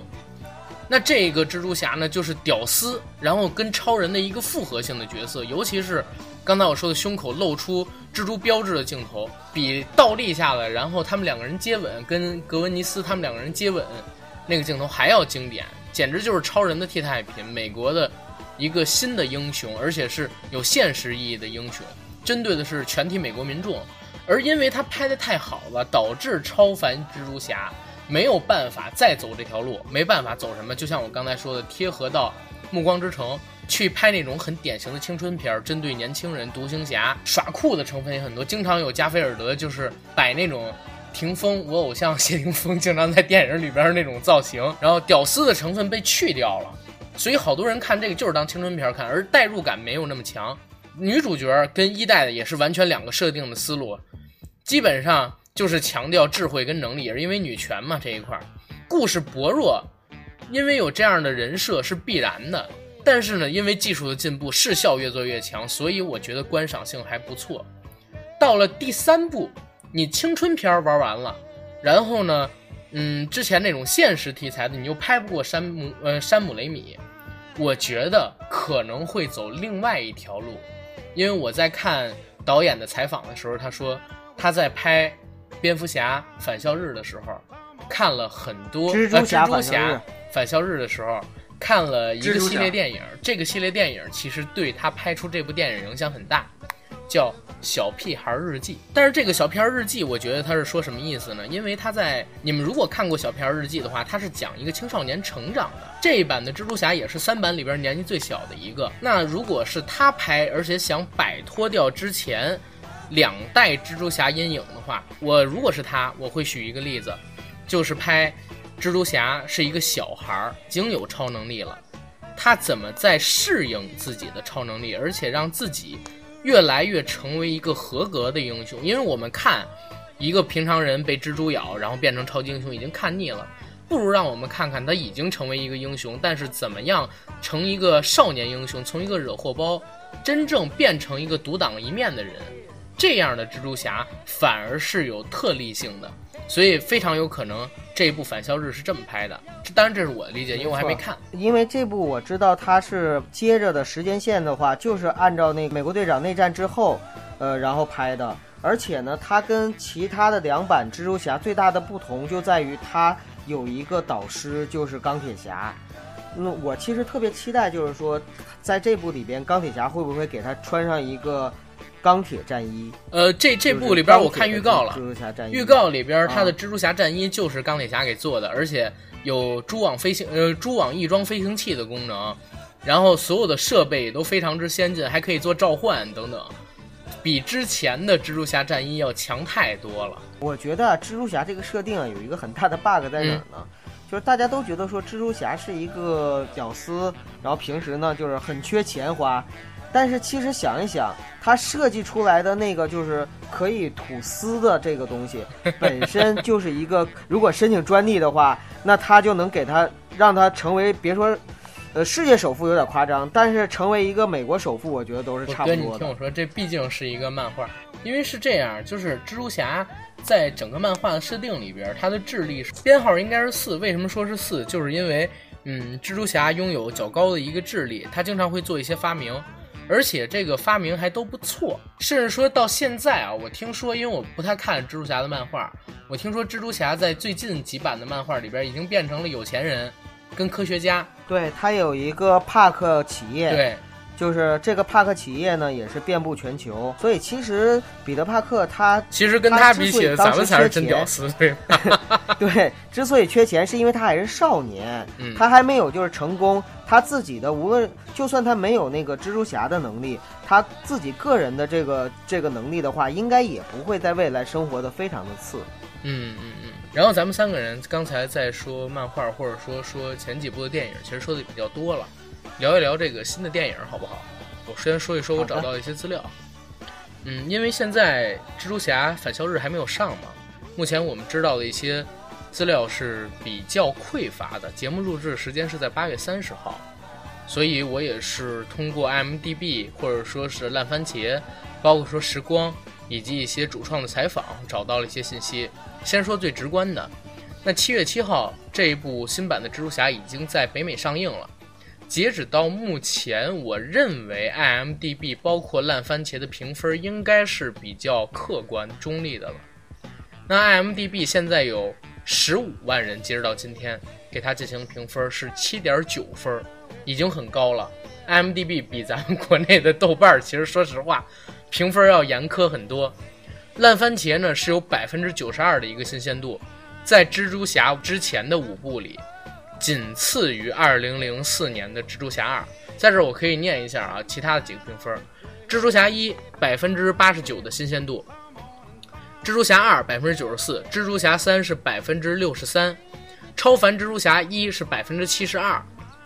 那这个蜘蛛侠呢，就是屌丝，然后跟超人的一个复合性的角色，尤其是刚才我说的胸口露出蜘蛛标志的镜头，比倒立下来，然后他们两个人接吻，跟格温尼斯他们两个人接吻那个镜头还要经典，简直就是超人的替代品，美国的一个新的英雄，而且是有现实意义的英雄，针对的是全体美国民众。而因为他拍的太好了，导致超凡蜘蛛侠没有办法再走这条路，没办法走什么，就像我刚才说的，贴合到《暮光之城》去拍那种很典型的青春片，针对年轻人，独行侠耍酷的成分也很多，经常有加菲尔德就是摆那种。霆锋，我偶像谢霆锋经常在电影里边那种造型，然后屌丝的成分被去掉了，所以好多人看这个就是当青春片看，而代入感没有那么强。女主角跟一代的也是完全两个设定的思路，基本上就是强调智慧跟能力，也是因为女权嘛这一块儿，故事薄弱，因为有这样的人设是必然的。但是呢，因为技术的进步，视效越做越强，所以我觉得观赏性还不错。到了第三部，你青春片玩完了，然后呢，嗯，之前那种现实题材的你又拍不过山姆呃山姆雷米，我觉得可能会走另外一条路，因为我在看导演的采访的时候，他说他在拍蝙蝠侠返校日的时候，看了很多
蜘蛛侠
呃、蜘蛛
返校日
侠返校日的时候。看了一个系列电影，这个系列电影其实对他拍出这部电影影响很大，叫《小屁孩日记》。但是这个小屁孩日记，我觉得他是说什么意思呢？因为他在你们如果看过小屁孩日记的话，他是讲一个青少年成长的。这一版的蜘蛛侠也是三版里边年纪最小的一个。那如果是他拍，而且想摆脱掉之前两代蜘蛛侠阴影的话，我如果是他，我会举一个例子，就是拍蜘蛛侠是一个小孩儿，已经有超能力了。他怎么在适应自己的超能力，而且让自己越来越成为一个合格的英雄？因为我们看一个平常人被蜘蛛咬，然后变成超级英雄，已经看腻了，不如让我们看看他已经成为一个英雄，但是怎么样成一个少年英雄，从一个惹祸包，真正变成一个独当一面的人。这样的蜘蛛侠反而是有特例性的，所以非常有可能这一部《返校日》是这么拍的。这当然这是我的理解，因为我还没看。
因为这部我知道它是接着的时间线的话，就是按照那个美国队长内战之后，呃，然后拍的。而且呢，它跟其他的两版蜘蛛侠最大的不同就在于它有一个导师，就是钢铁侠。那，我其实特别期待，就是说，在这部里边，钢铁侠会不会给他穿上一个钢铁战衣？
呃，这这部里边我看预告了
蜘，蛛侠战衣。
预告里边他的
啊
蜘蛛侠战衣就是钢铁侠给做的，而且有蛛网飞行呃蛛网翼装飞行器的功能，然后所有的设备也都非常之先进，还可以做召唤等等，比之前的蜘蛛侠战衣要强太多了。
我觉得啊蜘蛛侠这个设定啊，有一个很大的 bug 在哪儿呢？就是大家都觉得说蜘蛛侠是一个屌丝，然后平时呢就是很缺钱花，但是其实想一想，他设计出来的那个就是可以吐丝的这个东西，本身就是一个，如果申请专利的话，那他就能给他让他成为别说。呃，世界首富有点夸张，但是成为一个美国首富，我觉得都是差不多的
哥，你听。我说，这毕竟是一个漫画，因为是这样，就是蜘蛛侠在整个漫画的设定里边，他的智力编号应该是四。为什么说是四？就是因为，嗯，蜘蛛侠拥有较高的一个智力，他经常会做一些发明，而且这个发明还都不错。甚至说到现在啊，我听说，因为我不太看蜘蛛侠的漫画，我听说蜘蛛侠在最近几版的漫画里边已经变成了有钱人跟科学家。
对他有一个帕克企业，
对，
就是这个帕克企业呢，也是遍布全球，所以其实彼得帕克他
其实跟他比起来，咱们才是真屌丝，对吧？
对，之所以缺钱，是因为他还是少年，
嗯
他还没有就是成功，他自己的无论就算他没有那个蜘蛛侠的能力，他自己个人的这个这个能力的话，应该也不会在未来生活的非常的次。
嗯嗯嗯。然后咱们三个人刚才在说漫画，或者说说前几部的电影，其实说的比较多了。聊一聊这个新的电影好不好？我先说一说我找到的一些资料。嗯，因为现在蜘蛛侠返校日还没有上嘛，目前我们知道的一些资料是比较匮乏的。节目录制时间是在八月三十号，所以我也是通过 IMDB 或者说是烂番茄，包括说时光以及一些主创的采访，找到了一些信息。先说最直观的，那七月七号这一部新版的蜘蛛侠已经在北美上映了。截止到目前，我认为 IMDB 包括烂番茄的评分应该是比较客观中立的了。那 IMDB 现在有十五万人，截止到今天给它进行评分是七点九分，已经很高了。IMDB 比咱们国内的豆瓣其实说实话评分要严苛很多。烂番茄呢是有百分之九十二的一个新鲜度，在蜘蛛侠之前的五部里。仅次于二零零四年的蜘蛛侠二，在这儿我可以念一下啊，其他的几个评分：蜘蛛侠一百分之八十九的新鲜度，蜘蛛侠二百分之九十四，蜘蛛侠三是百分之六十三，超凡蜘蛛侠一是百分之七十二，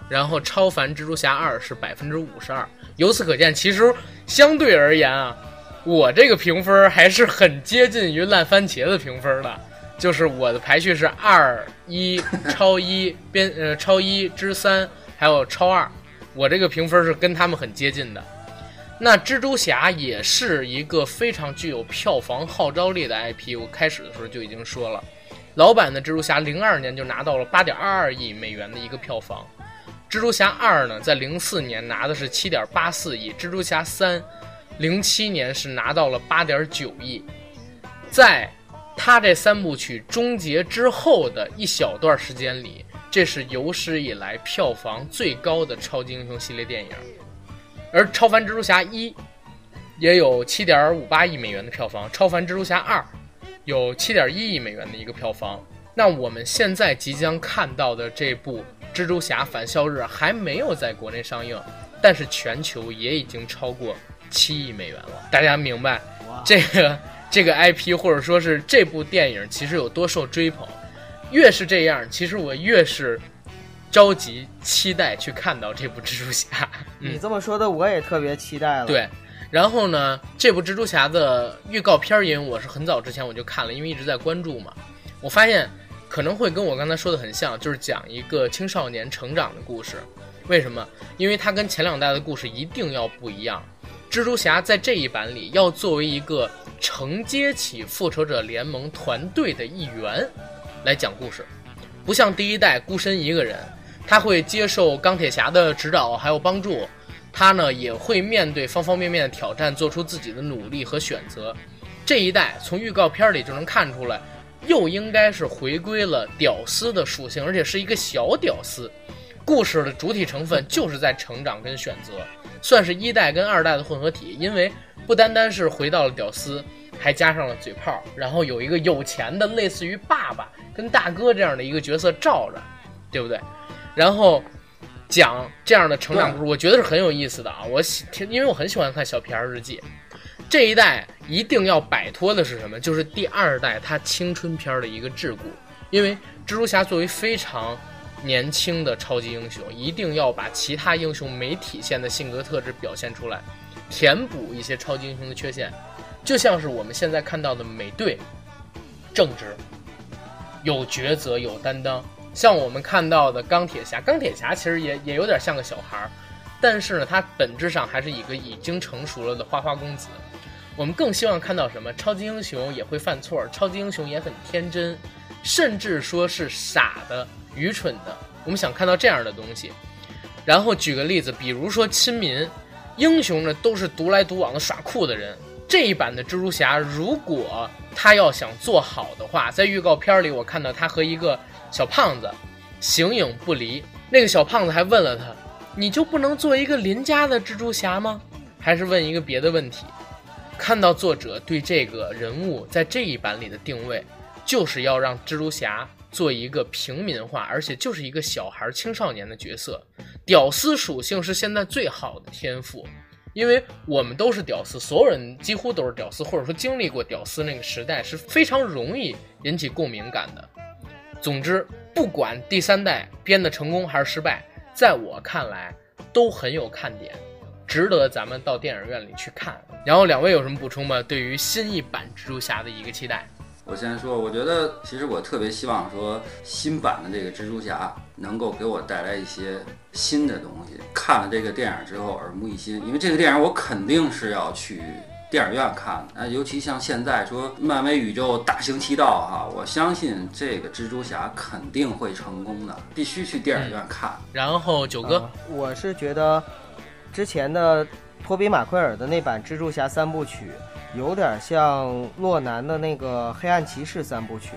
然后超凡蜘蛛侠二是百分之五十二。由此可见，其实相对而言啊，我这个评分还是很接近于烂番茄的评分的。就是我的排序是二一 超一边呃超一之三还有超二，我这个评分是跟他们很接近的。那蜘蛛侠也是一个非常具有票房号召力的 IP，我开始的时候就已经说了，老版的蜘蛛侠零二年就拿到了八点二二亿美元的一个票房，蜘蛛侠二呢在零四年拿的是七点八四亿，蜘蛛侠三零七年是拿到了八点九亿，在。他这三部曲终结之后的一小段时间里，这是有史以来票房最高的超级英雄系列电影，而《超凡蜘蛛侠一》也有七点五八亿美元的票房，《超凡蜘蛛侠二》有七点一亿美元的一个票房。那我们现在即将看到的这部《蜘蛛侠返校日》还没有在国内上映，但是全球也已经超过七亿美元了。大家明白这个？这个 IP 或者说是这部电影其实有多受追捧，越是这样，其实我越是着急期待去看到这部蜘蛛侠。
你这么说的，我也特别期待了。
对，然后呢，这部蜘蛛侠的预告片，因为我是很早之前我就看了，因为一直在关注嘛，我发现可能会跟我刚才说的很像，就是讲一个青少年成长的故事。为什么？因为它跟前两代的故事一定要不一样。蜘蛛侠在这一版里要作为一个承接起复仇者联盟团队的一员来讲故事，不像第一代孤身一个人，他会接受钢铁侠的指导还有帮助，他呢也会面对方方面面的挑战，做出自己的努力和选择。这一代从预告片里就能看出来，又应该是回归了屌丝的属性，而且是一个小屌丝。故事的主体成分就是在成长跟选择。算是一代跟二代的混合体，因为不单单是回到了屌丝，还加上了嘴炮，然后有一个有钱的类似于爸爸跟大哥这样的一个角色罩着，对不对？然后讲这样的成长故事，我觉得是很有意思的啊！我喜，因为我很喜欢看小皮儿日记。这一代一定要摆脱的是什么？就是第二代他青春片的一个桎梏，因为蜘蛛侠作为非常。年轻的超级英雄一定要把其他英雄没体现的性格特质表现出来，填补一些超级英雄的缺陷，就像是我们现在看到的美队，正直，有抉择，有担当。像我们看到的钢铁侠，钢铁侠其实也也有点像个小孩儿，但是呢，他本质上还是一个已经成熟了的花花公子。我们更希望看到什么？超级英雄也会犯错，超级英雄也很天真，甚至说是傻的。愚蠢的，我们想看到这样的东西。然后举个例子，比如说亲民英雄呢，都是独来独往的耍酷的人。这一版的蜘蛛侠，如果他要想做好的话，在预告片里我看到他和一个小胖子形影不离。那个小胖子还问了他：“你就不能做一个邻家的蜘蛛侠吗？还是问一个别的问题？看到作者对这个人物在这一版里的定位，就是要让蜘蛛侠做一个平民化，而且就是一个小孩、青少年的角色。屌丝属性是现在最好的天赋，因为我们都是屌丝，所有人几乎都是屌丝，或者说经历过屌丝那个时代，是非常容易引起共鸣感的。总之，不管第三代编的成功还是失败，在我看来都很有看点。值得咱们到电影院里去看。然后两位有什么补充吗？对于新一版蜘蛛侠的一个期待？
我先说，我觉得其实我特别希望说新版的这个蜘蛛侠能够给我带来一些新的东西。看了这个电影之后耳目一新，因为这个电影我肯定是要去电影院看的。啊，尤其像现在说漫威宇宙大行其道哈，我相信这个蜘蛛侠肯定会成功的，必须去电影院看。
然后九哥，
我是觉得。之前的托比马奎尔的那版蜘蛛侠三部曲，有点像诺南的那个黑暗骑士三部曲。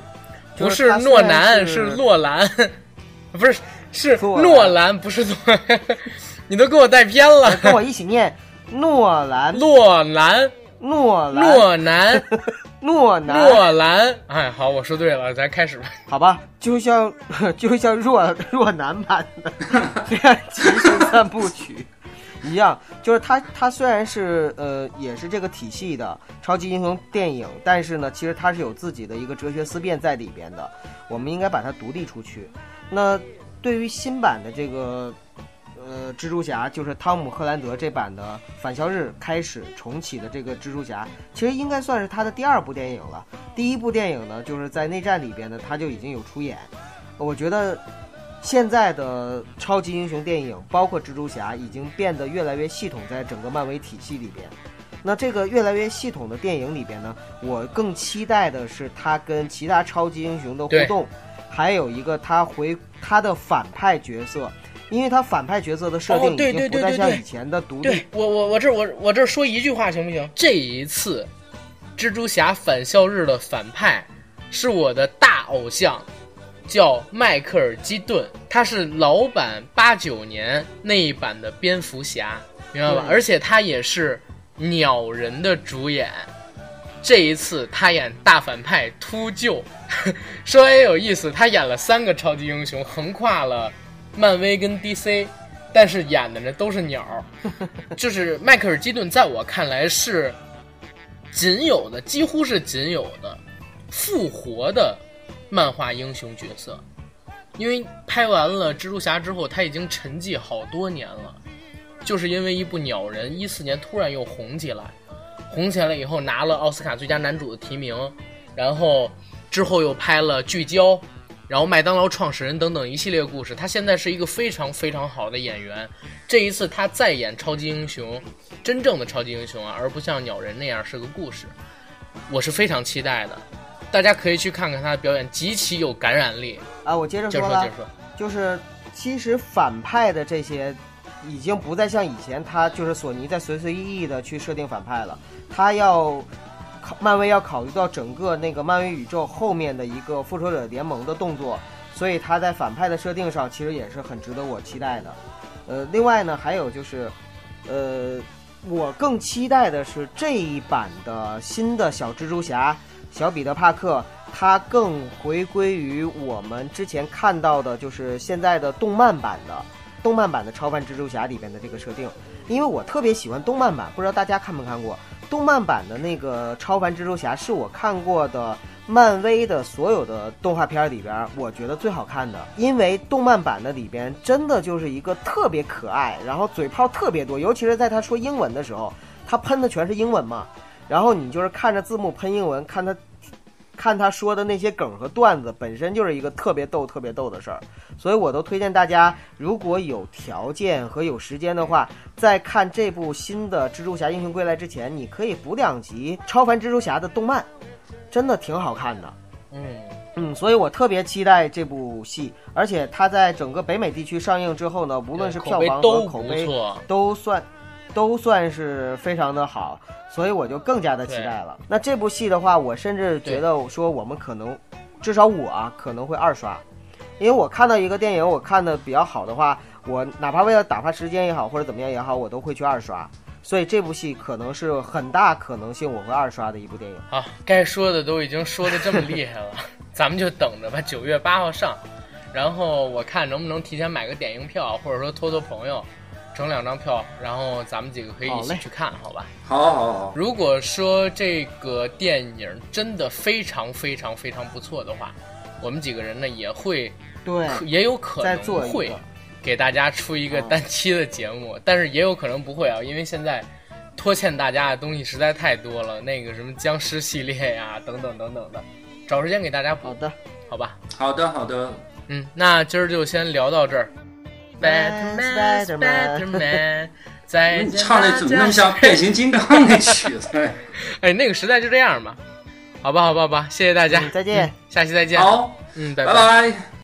不是诺南，是洛兰，不是是诺兰，不是诺。你都给我带偏了，
跟我一起念诺兰，
诺兰，
诺兰，
诺兰，
诺兰，
诺兰。哎，好，我说对了，咱开始吧。
好吧，就像就像若若男版的黑暗骑士三部曲。一样，就是它，它虽然是呃，也是这个体系的超级英雄电影，但是呢，其实它是有自己的一个哲学思辨在里边的。我们应该把它独立出去。那对于新版的这个呃蜘蛛侠，就是汤姆·赫兰德这版的返校日开始重启的这个蜘蛛侠，其实应该算是他的第二部电影了。第一部电影呢，就是在内战里边呢，他就已经有出演。我觉得。现在的超级英雄电影，包括蜘蛛侠，已经变得越来越系统，在整个漫威体系里边。那这个越来越系统的电影里边呢，我更期待的是他跟其他超级英雄的互动，还有一个他回他的反派角色，因为他反派角色的设定已经不再像以前的独立。
我我我这我我这说一句话行不行？这一次，蜘蛛侠返校日的反派是我的大偶像。叫迈克尔基顿，他是老版八九年那一版的蝙蝠侠，明白吧？而且他也是鸟人的主演。这一次他演大反派秃鹫，说也有意思，他演了三个超级英雄，横跨了漫威跟 DC，但是演的呢都是鸟。就是迈克尔基顿，在我看来是仅有的，几乎是仅有的复活的。漫画英雄角色，因为拍完了蜘蛛侠之后，他已经沉寂好多年了，就是因为一部鸟人，一四年突然又红起来，红起来以后拿了奥斯卡最佳男主的提名，然后之后又拍了聚焦，然后麦当劳创始人等等一系列故事，他现在是一个非常非常好的演员。这一次他再演超级英雄，真正的超级英雄啊，而不像鸟人那样是个故事，我是非常期待的。大家可以去看看他的表演，极其有感染力
啊！我接着说
了，
就是其实反派的这些，已经不再像以前，他就是索尼在随随意意的去设定反派了。他要考漫威要考虑到整个那个漫威宇宙后面的一个复仇者联盟的动作，所以他在反派的设定上其实也是很值得我期待的。呃，另外呢，还有就是，呃，我更期待的是这一版的新的小蜘蛛侠。小彼得·帕克，他更回归于我们之前看到的，就是现在的动漫版的动漫版的超凡蜘蛛侠里边的这个设定。因为我特别喜欢动漫版，不知道大家看没看过动漫版的那个超凡蜘蛛侠，是我看过的漫威的所有的动画片里边，我觉得最好看的。因为动漫版的里边真的就是一个特别可爱，然后嘴炮特别多，尤其是在他说英文的时候，他喷的全是英文嘛。然后你就是看着字幕喷英文，看他，看他说的那些梗和段子，本身就是一个特别逗、特别逗的事儿。所以我都推荐大家，如果有条件和有时间的话，在看这部新的《蜘蛛侠：英雄归来》之前，你可以补两集《超凡蜘蛛侠》的动漫，真的挺好看的。
嗯
嗯，所以我特别期待这部戏，而且它在整个北美地区上映之后呢，无论是票房和口碑都算。都算是非常的好，所以我就更加的期待了。那这部戏的话，我甚至觉得说我们可能，至少我啊可能会二刷，因为我看到一个电影，我看的比较好的话，我哪怕为了打发时间也好，或者怎么样也好，我都会去二刷。所以这部戏可能是很大可能性我会二刷的一部电影。
好，该说的都已经说的这么厉害了，咱们就等着吧，九月八号上，然后我看能不能提前买个点映票，或者说托托朋友，整两张票，然后咱们几个可以一起去看，好吧？
好好好，
如果说这个电影真的非常非常非常不错的话，我们几个人呢也会，
对，
也有可能会。给大家出一个
嗯
单期的节目，但是也有可能不会啊，因为现在拖欠大家的东西实在太多了，那个什么僵尸系列呀，等等等等的，找时间给大家补，
好的，
好吧？
好的好的，
嗯，那今儿就先聊到这儿。Batman 再
你唱的怎么那么像 变形金刚那曲子？
哎，那个时代就这样吧，好吧，好吧，好吧，谢谢大家，
嗯再见。
嗯下期再见，
好，
嗯，拜
拜。拜。